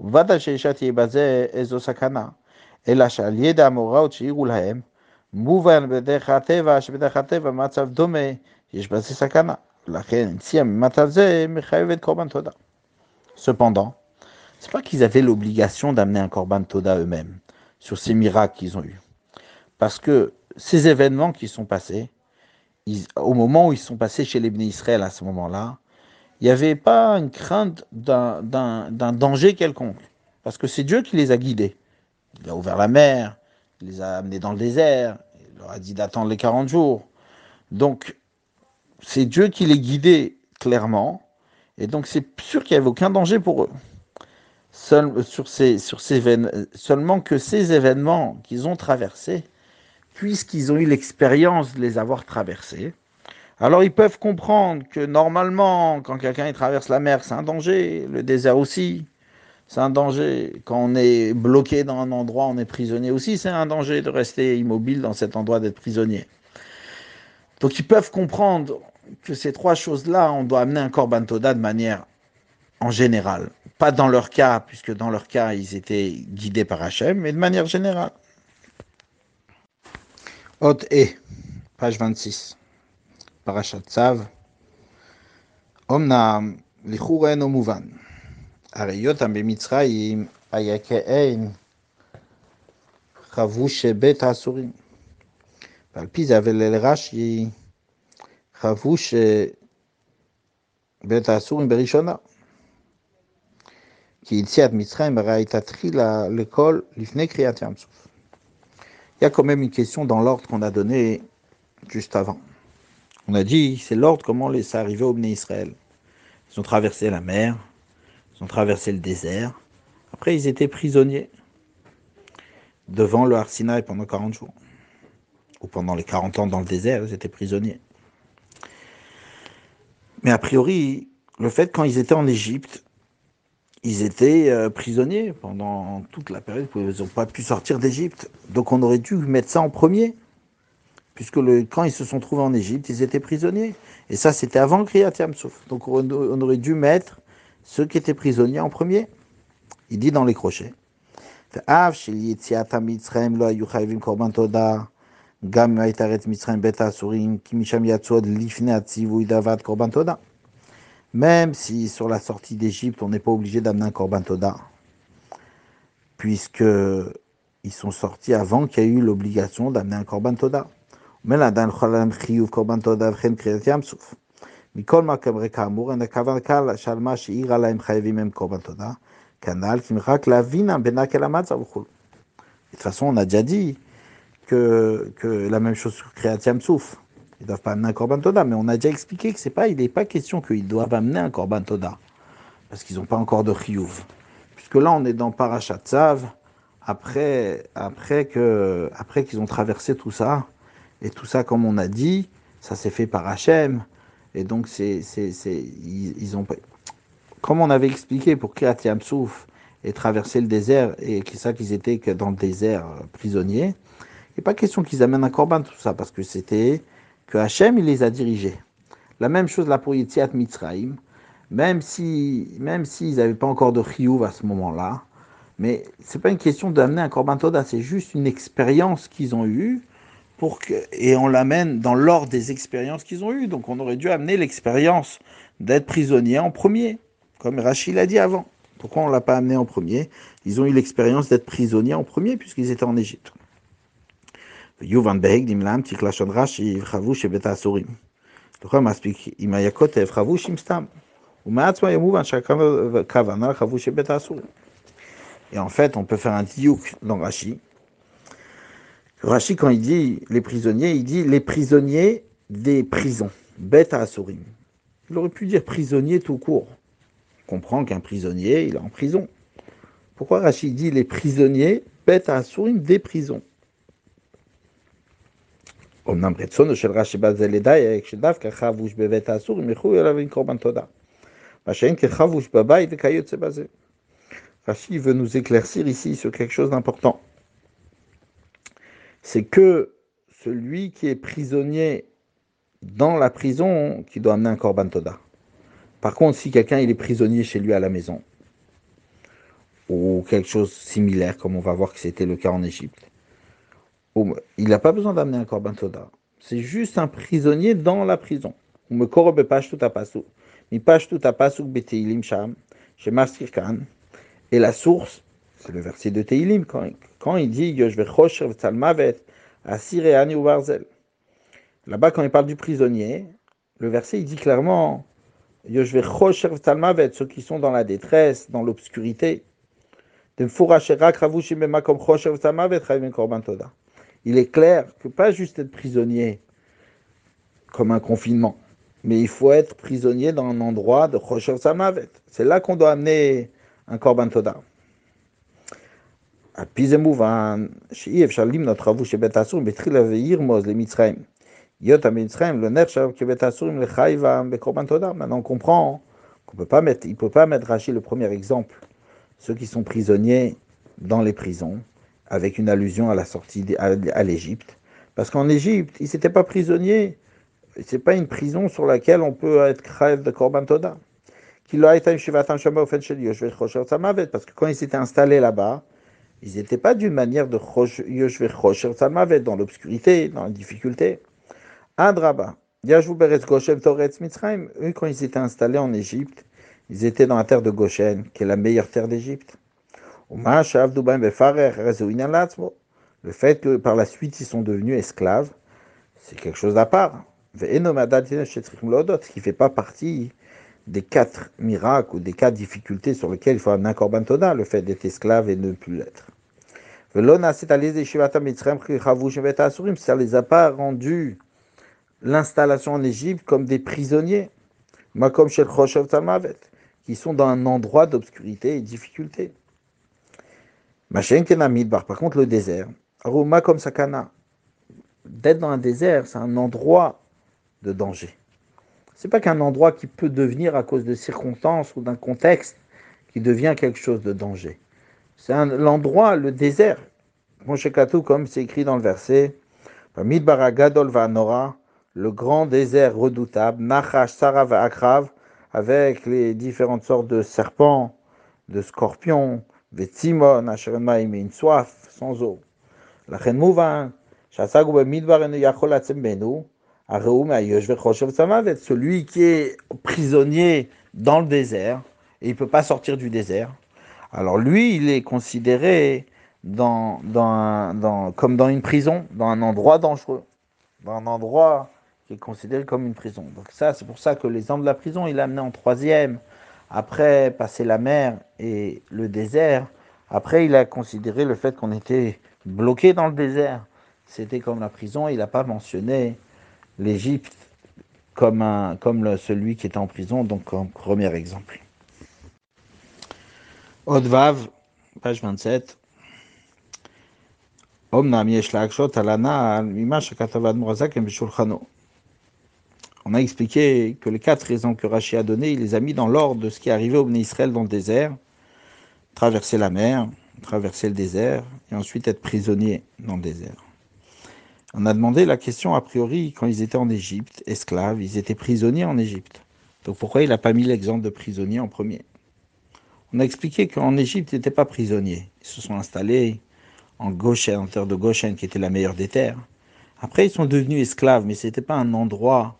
ובוודאי שאישה תהיה בזה איזו סכנה, אלא שעל ידע המאורעות שהעירו להם, מובן בדרך הטבע, שבדרך הטבע מצב דומה, יש בזה סכנה. Cependant, c'est pas qu'ils avaient l'obligation d'amener un korban toda eux-mêmes sur ces miracles qu'ils ont eus. Parce que ces événements qui sont passés, au moment où ils sont passés chez les Bnei Israël à ce moment-là, il n'y avait pas une crainte d'un danger quelconque. Parce que c'est Dieu qui les a guidés. Il a ouvert la mer, il les a amenés dans le désert, il leur a dit d'attendre les 40 jours. Donc, c'est Dieu qui les guidait clairement, et donc c'est sûr qu'il n'y avait aucun danger pour eux. Seul, sur ces, sur ces, seulement que ces événements qu'ils ont traversés, puisqu'ils ont eu l'expérience de les avoir traversés, alors ils peuvent comprendre que normalement, quand quelqu'un traverse la mer, c'est un danger, le désert aussi, c'est un danger. Quand on est bloqué dans un endroit, on est prisonnier aussi, c'est un danger de rester immobile dans cet endroit, d'être prisonnier. Donc ils peuvent comprendre que ces trois choses-là, on doit amener un korban toda de manière en général. Pas dans leur cas, puisque dans leur cas, ils étaient guidés par Hachem, mais de manière générale. Hot et, page 26 Parashat Tzav. אמנם לכאורה אינו מובן. הרי יותם במצרים היה כאין חבו שבית האסורים. ועל פי זה אבל לרש"י חשבו שבית האסורים בראשונה. כי יציאת מצרים הרי היא תתחילה לכל לפני קריאת ים סוף. Il y a quand même une question dans l'ordre qu'on a donné juste avant. On a dit, c'est l'ordre comment c'est arrivé au Bné Israël. Ils ont traversé la mer, ils ont traversé le désert. Après, ils étaient prisonniers devant le Har pendant 40 jours. Ou pendant les 40 ans dans le désert, ils étaient prisonniers. Mais a priori, le fait quand ils étaient en Égypte, ils étaient euh, prisonniers pendant toute la période, ils n'ont pas pu sortir d'Égypte. Donc on aurait dû mettre ça en premier, puisque quand ils se sont trouvés en Égypte, ils étaient prisonniers. Et ça, c'était avant Kriyat Yamsouf. Donc on, aurait dû mettre ceux qui étaient prisonniers en premier. Il dit dans les crochets. Même si sur la sortie d'Égypte, on n'est pas obligé d'amener un Korban Toda, puisque ils sont sortis avant qu'il y ait eu l'obligation d'amener un Korban Toda. Mais là, dans le cholam chiyuv korban toda v'chen kriyat yamsuf. מכל מקום כאמור, אין הכוונה כאן שעל מה שהעירה להם חייבים הם קורבן תודה, כנ"ל כי רק להבין בנקל המצב וכו'. De toute façon, on a déjà dit que, que la même chose sur Kriyat Yamsouf. Ils ne doivent pas amener un Korban Toda, mais on a déjà expliqué que c'est pas, il n'est pas question qu'ils doivent amener un Korban Toda, parce qu'ils n'ont pas encore de Chiyuv. Puisque là, on est dans Parashat Tzav, après, après que, après qu'ils ont traversé tout ça, et tout ça, comme on a dit, ça s'est fait par Hachem, et donc c'est, c'est, c'est, ils, ils ont, comme on avait expliqué pour Kirat Yamsouf et traverser le désert, et c'est ça qu'ils étaient que dans le désert euh, prisonniers, il n'est pas question qu'ils amènent un corban, tout ça, parce que c'était que Hachem, il les a dirigés. La même chose là pour Yetziat Mitzrayim, même si même s'ils n'avaient pas encore de chiyuv à ce moment-là, mais c'est pas une question d'amener un korban toda, c'est juste une expérience qu'ils ont eue et on l'amène dans l'ordre des expériences qu'ils ont eues. Donc on aurait dû amener l'expérience d'être prisonnier en premier, comme Rachid l'a dit avant. Pourquoi on ne l'a pas amené en premier? Ils ont eu l'expérience d'être prisonnier en premier puisqu'ils étaient en Égypte. Et en fait, on peut faire un diouk dans Rashi, Rachid, quand il dit les prisonniers, il dit les prisonniers des prisons, bête à Il aurait pu dire prisonnier tout court. On comprend qu'un prisonnier, il est en prison. Pourquoi Rachid dit les prisonniers, bête à Assourim des prisons? Rachid veut nous éclaircir ici sur quelque chose d'important. C'est que celui qui est prisonnier dans la prison, qui doit amener un korban toda. Par contre, si quelqu'un est prisonnier chez lui à la maison, ou quelque chose similaire, comme on va voir que c'était le cas en Égypte, il n'a pas besoin d'amener un korban toda. C'est juste un prisonnier dans la prison. Ou me korobe. Mi tout à. Et la source, c'est le verset de Teilim, quand, quand il dit. Là-bas, quand il parle du prisonnier, le verset il dit clairement ceux qui sont dans la détresse, dans l'obscurité. Il est clair que pas juste être prisonnier comme un confinement, mais il faut être prisonnier dans un endroit de. C'est là qu'on doit amener un korban toda. Maintenant on comprend qu'on peut pas mettre, il peut pas mettre Rachid le premier exemple, ceux qui sont prisonniers dans les prisons, avec une allusion à la sortie à l'Égypte. Parce qu'en Égypte, ils n'étaient pas prisonniers. Ce n'est pas une prison sur laquelle on peut être crève de Korban Toda. Parce que quand ils s'étaient installés là-bas, ils n'étaient pas d'une manière de dans l'obscurité, dans la difficulté. Adraba. Eux, quand ils s'étaient installés en Égypte, ils étaient dans la terre de Goshen, qui est la meilleure terre d'Égypte. Le fait que par la suite ils sont devenus esclaves, c'est quelque chose à part. Ce qui ne fait pas partie des quatre miracles ou des quatre difficultés sur lesquelles il faut un toda, le fait d'être esclave et ne plus l'être. Ça ne les a pas rendus l'installation en Égypte comme des prisonniers, qui sont dans un endroit d'obscurité et de difficulté. Par contre, le désert, comme d'être dans un désert, c'est un endroit de danger. C'est pas qu'un endroit qui peut devenir à cause de circonstances ou d'un contexte qui devient quelque chose de danger. C'est l'endroit, le désert. Katou, comme c'est écrit dans le verset, le grand désert redoutable, Nachash, Sarav, Akrav, avec les différentes sortes de serpents, de scorpions, Vetzimon, Asheremaim, une soif sans eau. La Mouvan, Chassagou Midbar Yachol Atzembenu, Areum Ayosh Vechoshev Samavet, celui qui est prisonnier dans le désert, et il ne peut pas sortir du désert. Alors lui, il est considéré comme dans une prison, dans un endroit dangereux, dans un endroit qui est considéré comme une prison. Donc ça, c'est pour ça que les hommes de la prison, il l'a amené en troisième. Après passer la mer et le désert, après il a considéré le fait qu'on était bloqué dans le désert. C'était comme la prison, il n'a pas mentionné l'Égypte comme celui qui était en prison, donc comme premier exemple. Odvav, page 27. On a expliqué que les quatre raisons que Rachi a données, il les a mis dans l'ordre de ce qui est arrivé au Bnei Israël dans le désert, traverser la mer, traverser le désert, et ensuite être prisonnier dans le désert. On a demandé la question a priori quand ils étaient en Égypte, esclaves, ils étaient prisonniers en Égypte. Donc pourquoi il n'a pas mis l'exemple de prisonnier en premier? On a expliqué qu'en Égypte, ils n'étaient pas prisonniers. Ils se sont installés en Goshen, en terre de Goshen, qui était la meilleure des terres. Après, ils sont devenus esclaves, mais ce n'était pas un endroit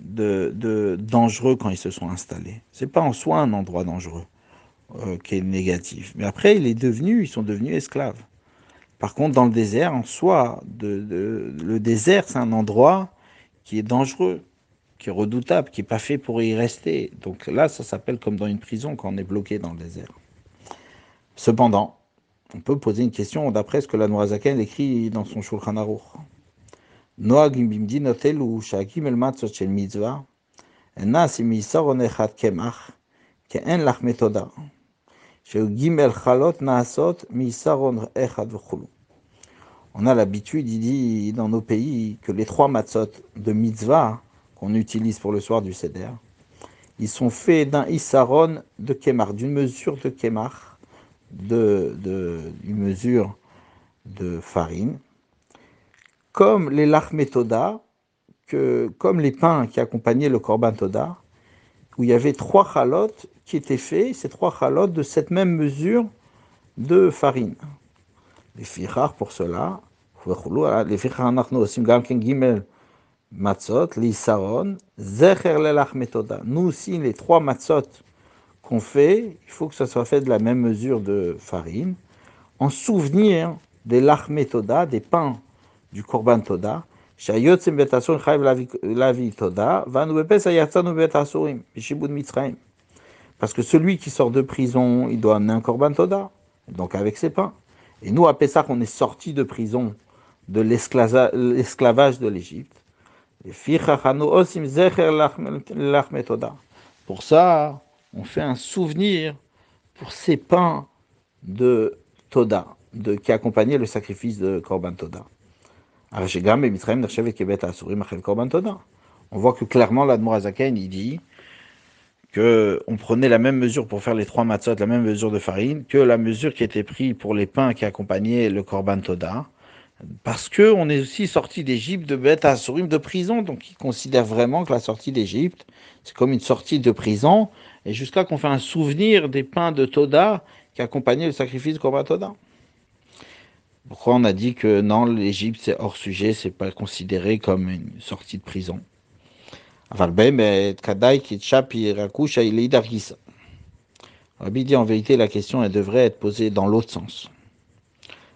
de, dangereux quand ils se sont installés. Ce n'est pas en soi un endroit dangereux euh, qui est négatif. Mais après, il est devenu, ils sont devenus esclaves. Par contre, dans le désert, en soi, le désert, c'est un endroit qui est dangereux, qui est redoutable, qui n'est pas fait pour y rester. Donc là, ça s'appelle comme dans une prison quand on est bloqué dans le désert. Cependant, on peut poser une question d'après ce que la Noazaken écrit dans son Shulchan Aruch. On a l'habitude, il dit dans nos pays, que les trois matzot de mitzvah qu'on utilise pour le soir du seder, ils sont faits d'un isaron de kemar, d'une mesure de kemar, de, d'une mesure de farine, comme les que, comme les pains qui accompagnaient le korban toda, où il y avait trois chalotes qui étaient faits, ces trois chalotes, de cette même mesure de farine. Les fichar pour cela, les matzot, l'isaron, zecher lelach metoda. Nous aussi, les trois matzot qu'on fait, il faut que ça soit fait de la même mesure de farine, en souvenir des lach metoda, des pains du korban toda, שהיוצאים בית אסורים חייב להביא תודה, ואנו בפסח יצאנו בבית האסורים, בשיבוד מצרים. Parce que celui qui sort de prison, il doit amener un korban toda, donc avec ses pains. Et nous, à Pessah, on est sorti de prison, de l'esclavage de l'Égypte. Pour ça, on fait un souvenir pour ces pains de Toda, de, qui accompagnaient le sacrifice de Korban Toda. On voit que clairement, l'Admorazaken, il dit qu'on prenait la même mesure pour faire les trois matzot, la même mesure de farine, que la mesure qui était prise pour les pains qui accompagnaient le Korban Toda. Parce qu'on est aussi sorti d'Égypte, de Beth Asurim, de prison. Donc, ils considèrent vraiment que la sortie d'Égypte, c'est comme une sortie de prison. Et jusqu'à qu'on fait un souvenir des pains de Toda qui accompagnaient le sacrifice du Korban Toda. Pourquoi on a dit que non, l'Égypte c'est hors sujet, c'est pas considéré comme une sortie de prison? Rabbi dit en vérité la question elle devrait être posée dans l'autre sens.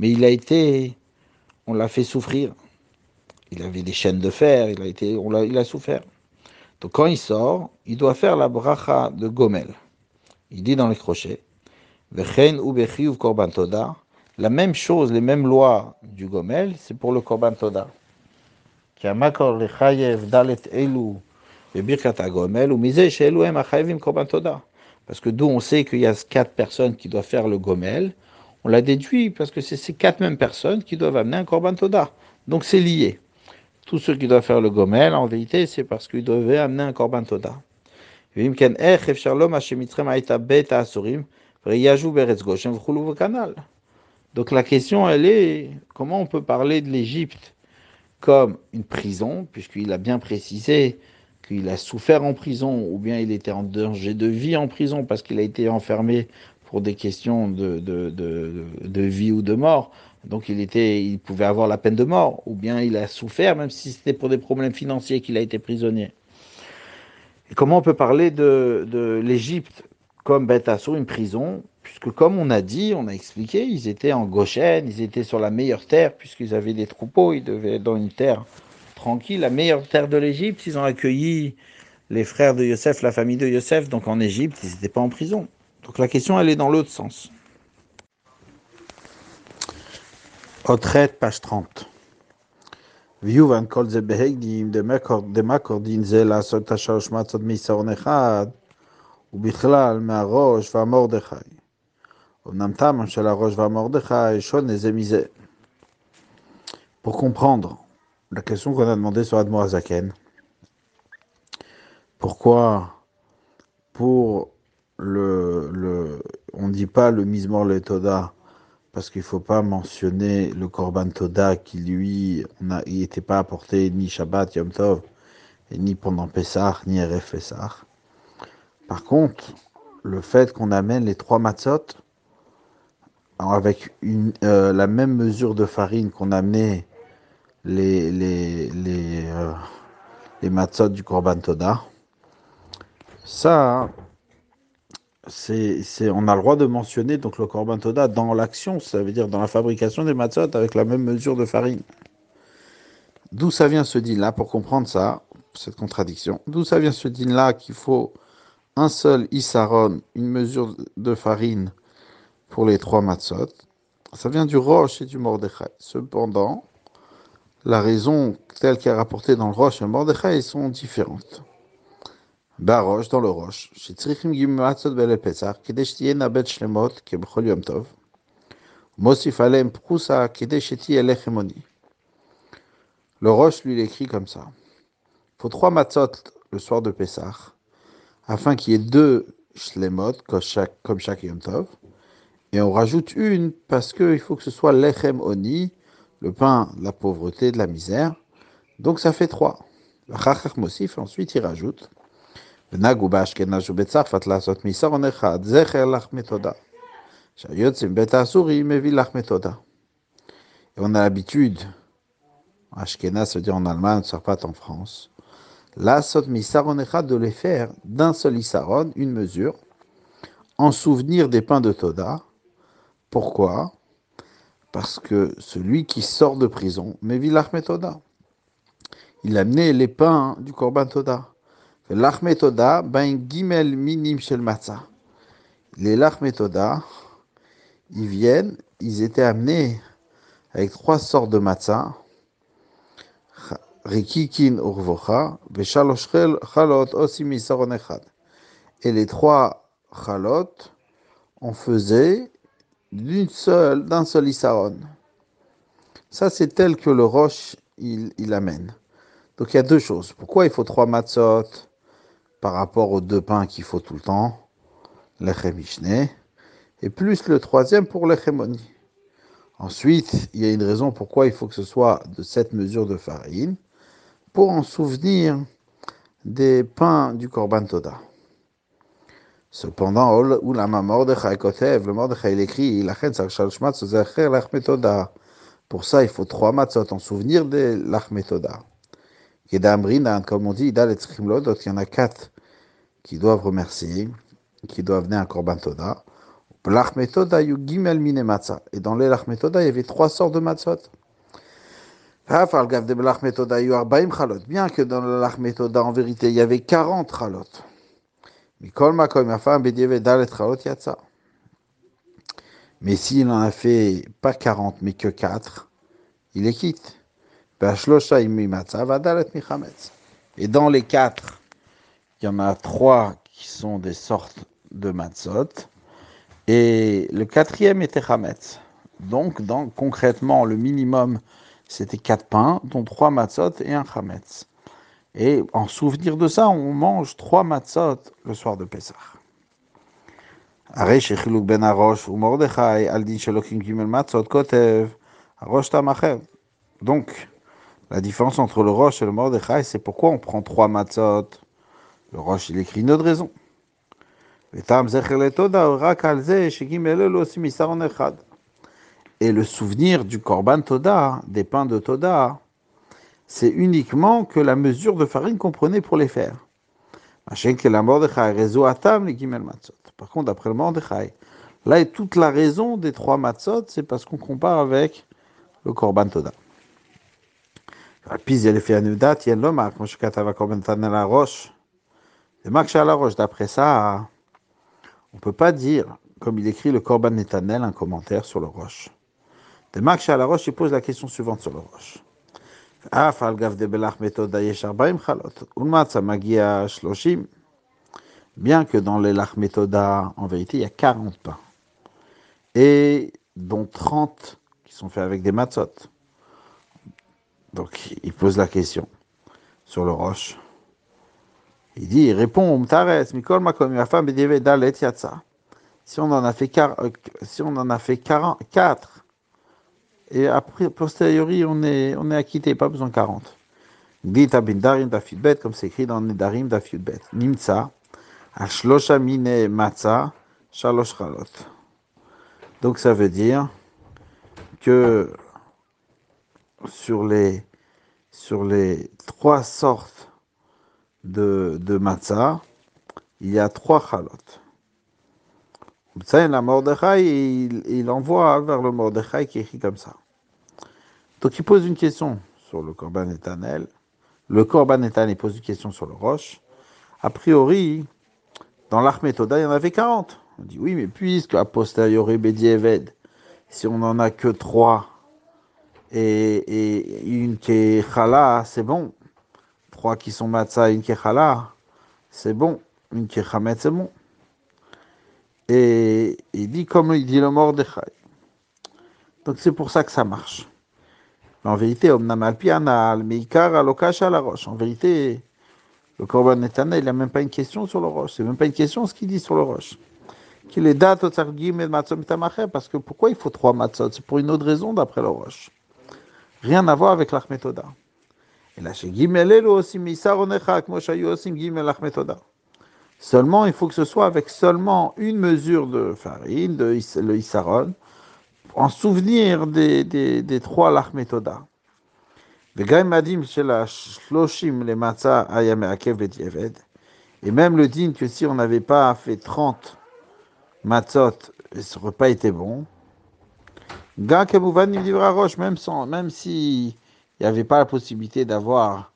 Mais il a été, on l'a fait souffrir. Il avait des chaînes de fer, il a été, on l'a, il a souffert. Donc quand il sort, il doit faire la bracha de Gomel. Il dit dans les crochets. La même chose, les mêmes lois du Gomel, c'est pour le korban toda. A parce que d'où on sait qu'il y a quatre personnes qui doivent faire le gomel, on l'a déduit parce que c'est ces quatre mêmes personnes qui doivent amener un korban toda. Donc c'est lié. Tous ceux qui doivent faire le gomel, en vérité, c'est parce qu'ils devaient amener un korban toda. Donc la question, elle est, comment on peut parler de l'Égypte comme une prison, puisqu'il a bien précisé qu'il a souffert en prison ou bien il était en danger de vie en prison parce qu'il a été enfermé pour des questions de, de, de, vie ou de mort. Donc il, était, il pouvait avoir la peine de mort, ou bien il a souffert, même si c'était pour des problèmes financiers qu'il a été prisonnier. Et comment on peut parler de, de l'Égypte comme Beth une prison, puisque comme on a dit, on a expliqué, ils étaient en Goshen, ils étaient sur la meilleure terre, puisqu'ils avaient des troupeaux, ils devaient être dans une terre tranquille, la meilleure terre de l'Égypte, ils ont accueilli les frères de Yosef, la famille de Yosef, donc en Égypte, ils n'étaient pas en prison. Donc la question, elle est dans l'autre sens. Otret, page 30. ויובן כל זה בהקדים דמקור דין זה לעשות את השלוש מצות מעיסרון אחד, ובכלל מהראש והמרדכי. אמנם טעמם של הראש והמרדכי שונה זה מזה. Pour comprendre la question qu'on a demandé sur Admo Azaken, pourquoi pour on ne dit pas le mismor le toda parce qu'il ne faut pas mentionner le Korban Toda qui, lui, n'était pas apporté ni Shabbat, Yom Tov, ni pendant Pessah, ni Pessah. Par contre, le fait qu'on amène les trois matzot avec euh, la même mesure de farine qu'on amenait les, euh, matzot du Korban Toda, ça, c'est, on a le droit de mentionner donc le korban toda dans l'action, ça veut dire dans la fabrication des matzot avec la même mesure de farine. D'où ça vient ce din-là, pour comprendre ça, cette contradiction, d'où ça vient ce din-là qu'il faut un seul isaron, une mesure de farine pour les trois matzot, ça vient du roche et du mordechai. Cependant, la raison telle qu'elle est rapportée dans le roche et le mordechai sont différentes. Baroche, dans le roche, chez Tzrichim Gimatzot Bele Pesach, Kedeshtiena Bet Shlemot, Kebchol Yom Tov, Mosif Alem Prousa, Kedesheti Elechemoni. Le roche lui l'écrit comme ça. Il faut trois matzot le soir de Pessah, afin qu'il y ait deux shlemot, comme chaque, comme chaque Yom Tov, et on rajoute une parce qu'il faut que ce soit l'echem oni, le pain de la pauvreté, de la misère. Donc ça fait trois. Le mosif, ensuite il rajoute. ונהגו באשכנז ובצרפת לעשות מסרון אחד, זכר לחמי תודה. שהיוצאים בית האסורי מביא לחמי תודה. Et on a l'habitude, Ashkenaz veut dire en Allemagne, Sarpat en France, la sot misaron echad de les faire d'un seul isaron, une mesure, en souvenir des pains de Toda. Pourquoi Parce que celui qui sort de prison, Mevilach Toda, il a amené les pains du Korban Toda. L'achmetoda, ben gimel minim shel matzah. Les lachmetoda, ils viennent, ils étaient amenés avec trois sortes de matzah. Rikikin urvocha, veshalosh chalot osim. Et les trois chalot, on faisait d'une seule, d'un seul isaron. Ça, c'est tel que le roche, il, il amène. Donc il y a deux choses. Pourquoi il faut trois matzot par rapport aux deux pains qu'il faut tout le temps, lechem et plus le troisième pour l'echemoni. Ensuite, il y a une raison pourquoi il faut que ce soit de cette mesure de farine, pour en souvenir des pains du Korban Toda. Cependant, Kotev, le Mordechai il écrit, pour ça, il faut trois matzot en souvenir des lachmetoda comme on dit, il y en a quatre qui doivent remercier, qui doivent venir à Korban Toda. Et dans les lachmetoda, il y avait trois sortes de matzot. Bien que dans le lachmetoda, en vérité, il y avait 40 chalot. Mais s'il n'en a fait pas 40, mais que 4, il les quitte. Et dans les quatre, il y en a trois qui sont des sortes de matzot. Et le quatrième était chametz. Donc, dans, concrètement, le minimum, c'était quatre pains, dont trois matzot et un chametz. Et en souvenir de ça, on mange trois matzot le soir de Pessah. Donc, la différence entre le Roche et le Mordechai, c'est pourquoi on prend trois matzot. Le Roche, il écrit une autre raison. Et le souvenir du Korban Toda, des pains de Toda, c'est uniquement que la mesure de farine qu'on prenait pour les faire. Par contre, d'après le Mordechai, là est toute la raison des trois matzot, c'est parce qu'on compare avec le Korban Toda. Il y a l'homme, comme je katava Korban la roche. Et marque à la roche, d'après ça, on ne peut pas dire, comme il écrit le Korban Netanel, un commentaire sur le roche. De à la roche, il pose la question suivante sur le roche. Bien que dans les lach metoda, en vérité, il y a 40 pains. Et dont 30 qui sont faits avec des matzot. Donc, il pose la question sur le roche. Il dit, il répond, Mikol Makom, Dalet Yatsa. Si on en a fait, euh, si on en a fait 4, et après, posteriori, on est, acquitté, pas besoin de 40. Dit Abindarim Dafidbet, comme c'est écrit dans Nedarim Dafidbet. Nimtsa, Ashlosha Mine Chalot. Donc ça veut dire que sur les, sur les trois sortes de, de matzah, il y a trois chalot. La Mordechai, il, il envoie vers le Mordechai qui écrit comme ça. Donc il pose une question sur le Corban éternel. Le Corban éternel pose une question sur le roche. A priori, dans l'Armétoda, il y en avait 40. On dit oui, mais puisque a posteriori Bedieved, si on n'en a que trois et, et, une qui est Chala, c'est bon. Trois qui sont Matzah, une qui est Chala, c'est bon. Une qui est Chamet, c'est bon. Et il dit comme il dit le Mordechai. Donc c'est pour ça que ça marche. En vérité, la roche. En vérité, le Korban Netana, il n'a même pas une question sur le roche. C'est même pas une question ce qu'il dit sur le roche. Qu'il est date au parce que pourquoi il faut trois matzot? C'est pour une autre raison d'après le roche. Rien à voir avec l'achmetoda. Et là, chez Gimel, Seulement, il faut que ce soit avec seulement une mesure de farine, de le Issaron, en souvenir des, des, trois lachmetoda. Et même le din que si on n'avait pas fait 30 matzot, ça n'aurait pas été bon. Même, sans, même si il n'y avait pas la possibilité d'avoir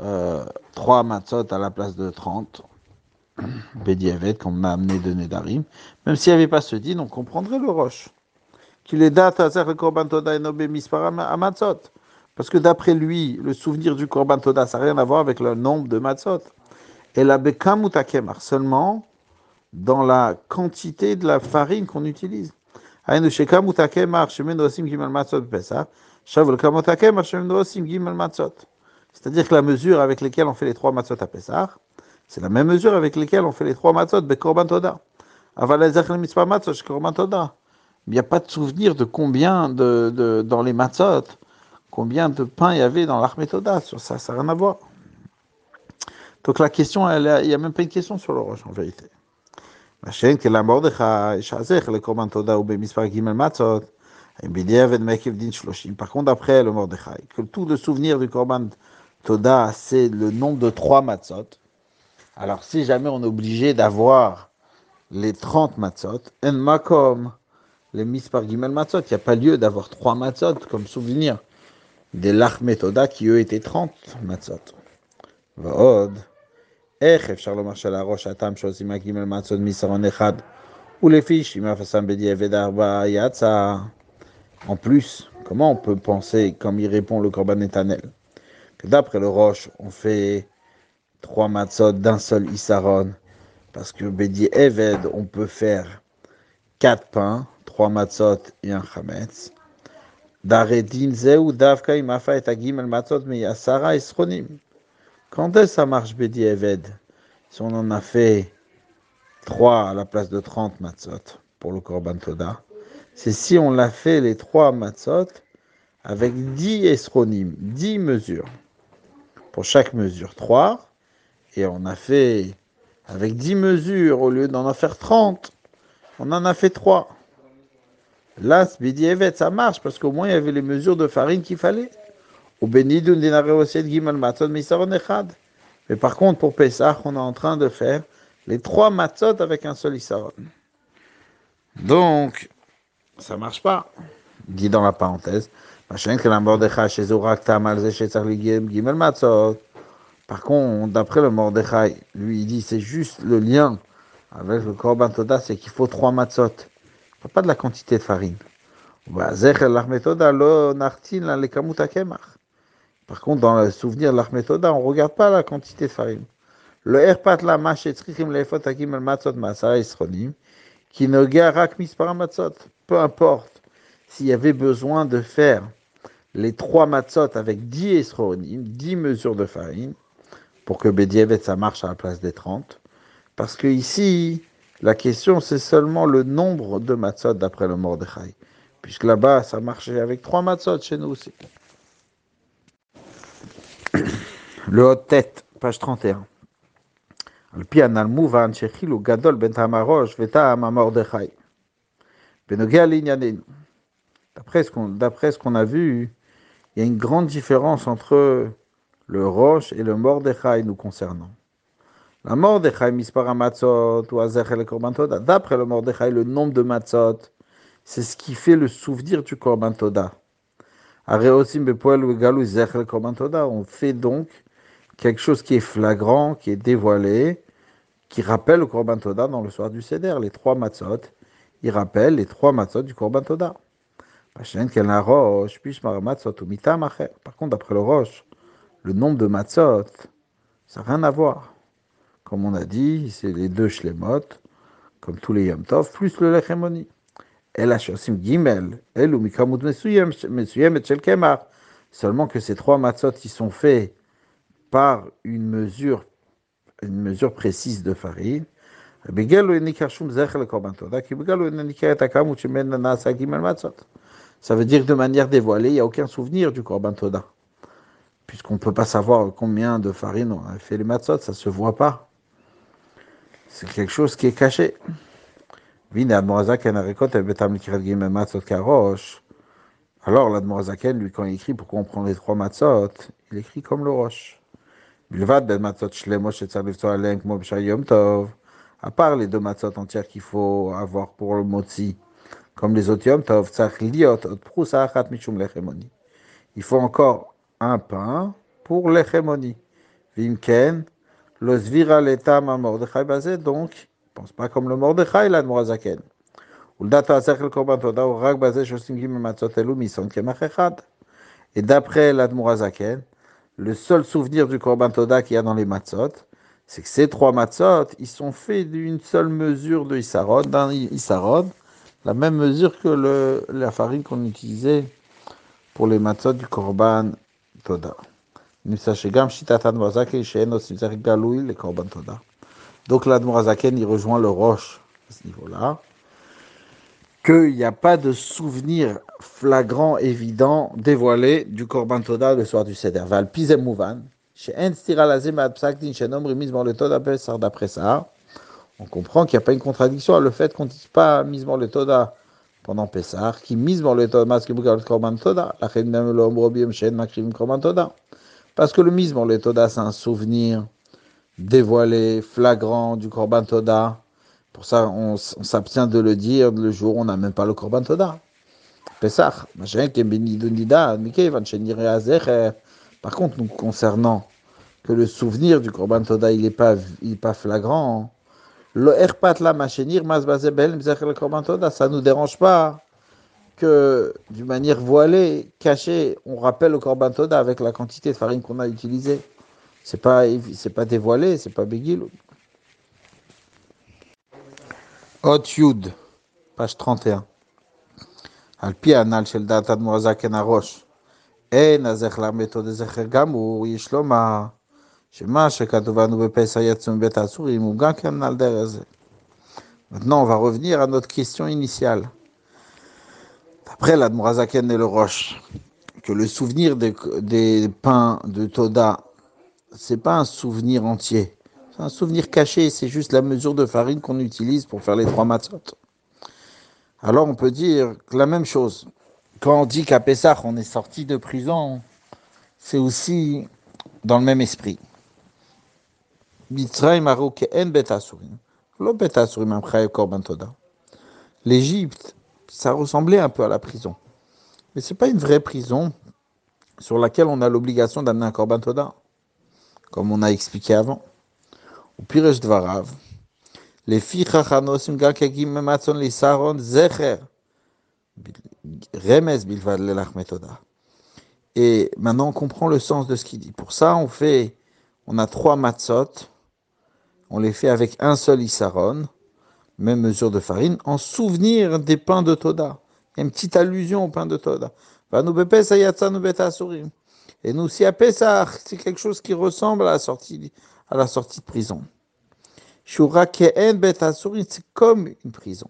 euh, 3 matzot à la place de 30, Bedievet, qu'on a amené de Nedarim, même s'il n'y avait pas ce din, on comprendrait le roche qu'il est date à Korban Toda et Nobé Matzot. Parce que d'après lui, le souvenir du Korban Toda, ça n'a rien à voir avec le nombre de Matzot. Et la Bekamoutakemar, seulement dans la quantité de la farine qu'on utilise. C'est-à-dire que la mesure avec laquelle on fait les trois matzot à Pessah, c'est la même mesure avec laquelle on fait les trois matzot, Bekorban Toda. Aval Matzot, Korban Toda il n'y a pas de souvenir de combien de, de dans les matzot, combien de pain il y avait dans l'armétoda. Sur ça, ça n'a rien à voir. Donc la question, il n'y a même pas une question sur le roche en vérité. que la le korban toda ou gimel matzot, par contre, après le Mordechai, que tout le souvenir du Korban Toda, c'est le nombre de trois matzot. Alors, si jamais on est obligé d'avoir les 30 matzot, en makom, les par Gimel Matzot. Il n'y a pas lieu d'avoir trois Matzot comme souvenir des Lach Metoda qui eux étaient 30 Matzot. ועוד, איך אפשר לומר שעל הראש הטעם שעושים הגימל מצות מסרון אחד, ולפי שאם אף עשם בדיעבד ארבע יצא. En plus, comment on peut penser, comme il répond le Korban Netanel, que d'après le Roche, on fait trois matzot d'un seul Isaron, parce que Bedi Eved, on peut faire quatre pains, trois matzot et un chametz. Daredin zeu davka imafa et agim matzot mais yasara esronim. Quand est-ce ça marche Bedi Eved? Si on en a fait trois à la place de 30 matzot pour le Korban Toda, c'est si on l'a fait les trois matzot avec 10 esronim, 10 mesures. Pour chaque mesure, 3. Et on a fait avec 10 mesures, au lieu d'en faire 30, on en a fait 3. Là, Evet, ça marche parce qu'au moins il y avait les mesures de farine qu'il fallait. Mais par contre, pour Pesach, on est en train de faire les trois matzot avec un seul isaron. Donc, ça marche pas. Dit dans la parenthèse. Par contre, d'après le Mordechai, lui, il dit c'est juste le lien avec le Korban Toda, c'est qu'il faut trois matzot. Il pas de la quantité de farine. Par contre, dans le souvenir de l'Achmetoda, on ne regarde pas la quantité de farine. Le erpat la lefot hakim al matzot masara isronim, qui matzot. Peu importe s'il y avait besoin de faire les trois matzot avec 10 esronim, 10 mesures de farine, pour que Bedievet ça marche à la place des 30. Parce que ici, la question c'est seulement le nombre de matzot d'après le Mordechai. Puisque là-bas, ça marchait avec trois matzot chez nous aussi. Le haut tête, page 31. Ben d'après ce qu'on qu a vu, il y a une grande différence entre le roche et le Mordechai nous concernant. La Mordechai mispara matzot ou azechel korban. D'après le Mordechai, le nombre de matzot, c'est ce qui fait le souvenir du korbantoda. On fait donc quelque chose qui est flagrant, qui est dévoilé, qui rappelle le Korban Toda dans le soir du Seder. Les trois matzot, il rappelle les trois matzot du Korban Toda. Par contre, d'après le Roche, le nombre de matzot, ça n'a rien à voir. Comme on a dit, c'est les deux shlemot, comme tous les Yom plus le Lechemoni. Seulement que ces trois matzot, ils sont faits par une mesure, une mesure précise de farine. Ça veut dire de manière dévoilée, il n'y a aucun souvenir du korban toda. Puisqu'on ne peut pas savoir combien de farine on a fait les matzot, ça ne se voit pas. C'est quelque chose qui est caché. Alors l'Admorazaken, lui, quand il écrit pourquoi on prend les trois matzot, il écrit comme le roche. À part les deux matzot entières qu'il faut avoir pour le motzi, comme les autres yom tov, il faut encore un pain pour l'echemoni. Vimken, le zvira donc, pense pas comme le Mordechai, là, de Morazaken. Et d'après l'Admorazaken, le seul souvenir du Korban Toda qu'il y a dans les matzot, c'est que ces trois matzot, ils sont faits d'une seule mesure de Isarod, d'un Isarod, la même mesure que la farine qu'on utilisait pour les matzot du Korban Toda. Donc l'Admorazaken, il rejoint le Roche à ce niveau-là, qu'il n'y a pas de souvenir flagrant, évident, dévoilé du Korban Toda le soir du Seder. Val Mouvan, d'après ça, on comprend qu'il n'y a pas une contradiction à le fait qu'on ne dise pas mise le Toda pendant Pessah, qui mise le Toda, Korban Toda, parce que le mise le Toda, c'est un souvenir dévoilé, flagrant du Korban Toda. Pour ça, on, s'abstient de le dire le jour où on n'a même pas le Korban Toda. Pesach. Par contre, nous concernant que le souvenir du Korban Toda, il n'est pas, il pas flagrant. Le ça nous dérange pas que d'une manière voilée, cachée, on rappelle le Korban Toda avec la quantité de farine qu'on a utilisée. C'est pas, c'est pas dévoilé, c'est pas Begil. Hot Yud, page 31. על פי הנ"ל של דעת אדמו"ר זקן הראש, אין הזכר למתוד זכר גמור, יש לומר שמה שכתוב לנו בפסח יצאו מבית האסורים הוא גם כן על דרך זה. Maintenant, on va revenir à notre question initiale. D'après l'Admorazaken et le Roche, que le souvenir des, des pains de Toda c'est pas un souvenir entier. C'est un souvenir caché, c'est juste la mesure de farine qu'on utilise pour faire les trois matzot. Alors on peut dire la même chose. Quand on dit qu'à Pessah on est sorti de prison, c'est aussi dans le même esprit. L'Égypte, ça ressemblait un peu à la prison. Mais ce n'est pas une vraie prison sur laquelle on a l'obligation d'amener un korban toda, comme on a expliqué avant. Au pire dvarav, les filles chachanosim gakegim mematson li saron zecher remes bilvad lelachmetoda. Et maintenant, on comprend le sens de ce qu'il dit. Pour ça, on fait, on a trois matzot, on les fait avec un seul isaron, même mesure de farine, en souvenir des pains de Toda. Il une petite allusion au pain de Toda. Et nous, si à Pesach, c'est quelque chose qui ressemble à la sortie, à la sortie de prison. Shura c'est comme une prison.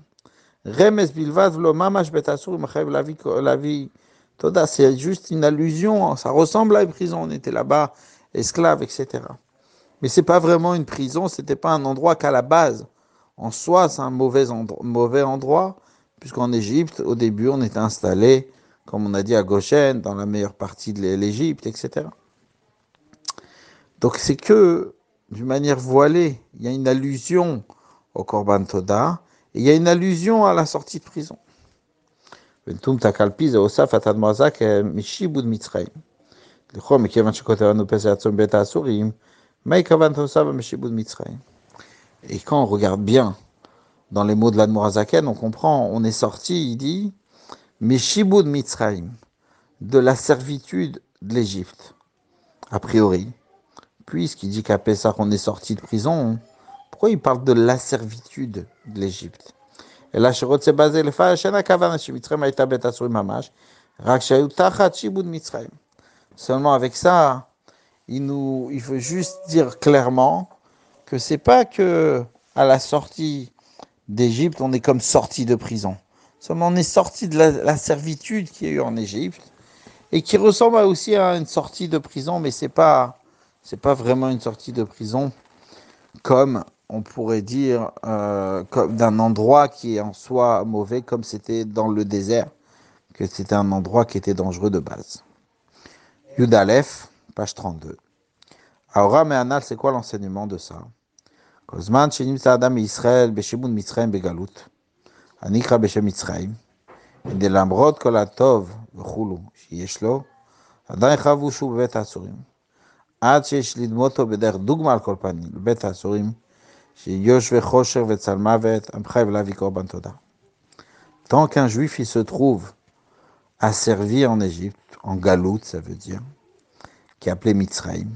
Remes bilvad vlo mamash la vie Toda, c'est juste une allusion, ça ressemble à une prison, on était là-bas, esclaves, etc. Mais c'est pas vraiment une prison, c'était pas un endroit qu'à la base, en soi, c'est un mauvais, mauvais endroit, puisqu'en Égypte, au début, on était installé, comme on a dit à Goshen, dans la meilleure partie de l'Égypte, etc. Donc c'est que, d'une manière voilée, il y a une allusion au Korban Toda, et il y a une allusion à la sortie de prison. E e e et quand on regarde bien dans les mots de l'Admorazaken, on comprend, on est sorti, il dit, Mishibud Mitzraim, de la servitude de l'Égypte. A priori, puisqu'il dit qu'à Pessah on est sorti de prison, pourquoi il parle de la servitude de l'Égypte? Et le Seulement avec ça, il nous, il veut juste dire clairement que c'est pas que à la sortie d'Égypte, on est comme sorti de prison. Seulement on est sorti de la, servitude qu'il y a eu en Égypte et qui ressemble aussi à une sortie de prison, mais c'est pas pas vraiment une sortie de prison comme on pourrait dire, euh, d'un endroit qui est en soi mauvais, comme c'était dans le désert, que c'était un endroit qui était dangereux de base. Yudalef, page 32. Aura Me'anal, c'est quoi l'enseignement de ça? Kozman, Adam Israël, Begalut, Anikra Beshem Mitzrayim, למרות כל הטוב וכולו שיש לו, עדיין חבו שוב בבית האסורים. עד שיש לדמותו בדרך דוגמה על כל פנים, בבית האסורים, Tant qu'un juif il se trouve à servir en Égypte, en Galout, ça veut dire, qui est appelé Mitzrayim,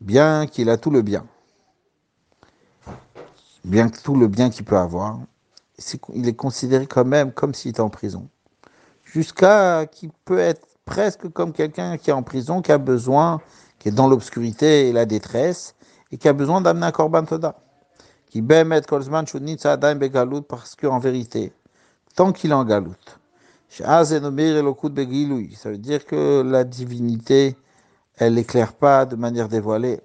bien qu'il a tout le bien, bien que tout le bien qu'il peut avoir, il est considéré quand même comme s'il était en prison. Jusqu'à qu'il peut être presque comme quelqu'un qui est en prison, qui a besoin, qui est dans l'obscurité et la détresse, et qui a besoin d'amener un korban toda parce qu'en vérité, tant qu'il est en galout, ça veut dire que la divinité, elle n'éclaire pas de manière dévoilée.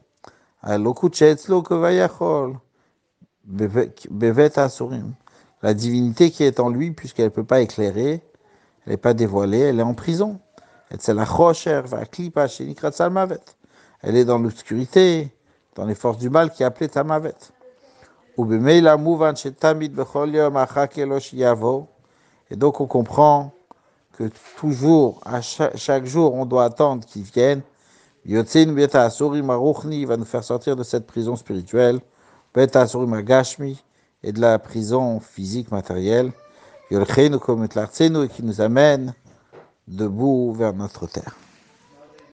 La divinité qui est en lui, puisqu'elle ne peut pas éclairer, elle n'est pas dévoilée, elle est en prison. Elle est dans l'obscurité, dans les forces du mal qui est appelée Tamavet. Et donc on comprend que toujours, à chaque, jour, on doit attendre qu'il vienne. Il va nous faire sortir de cette prison spirituelle, et de la prison physique matérielle, et qui nous amène debout vers notre terre.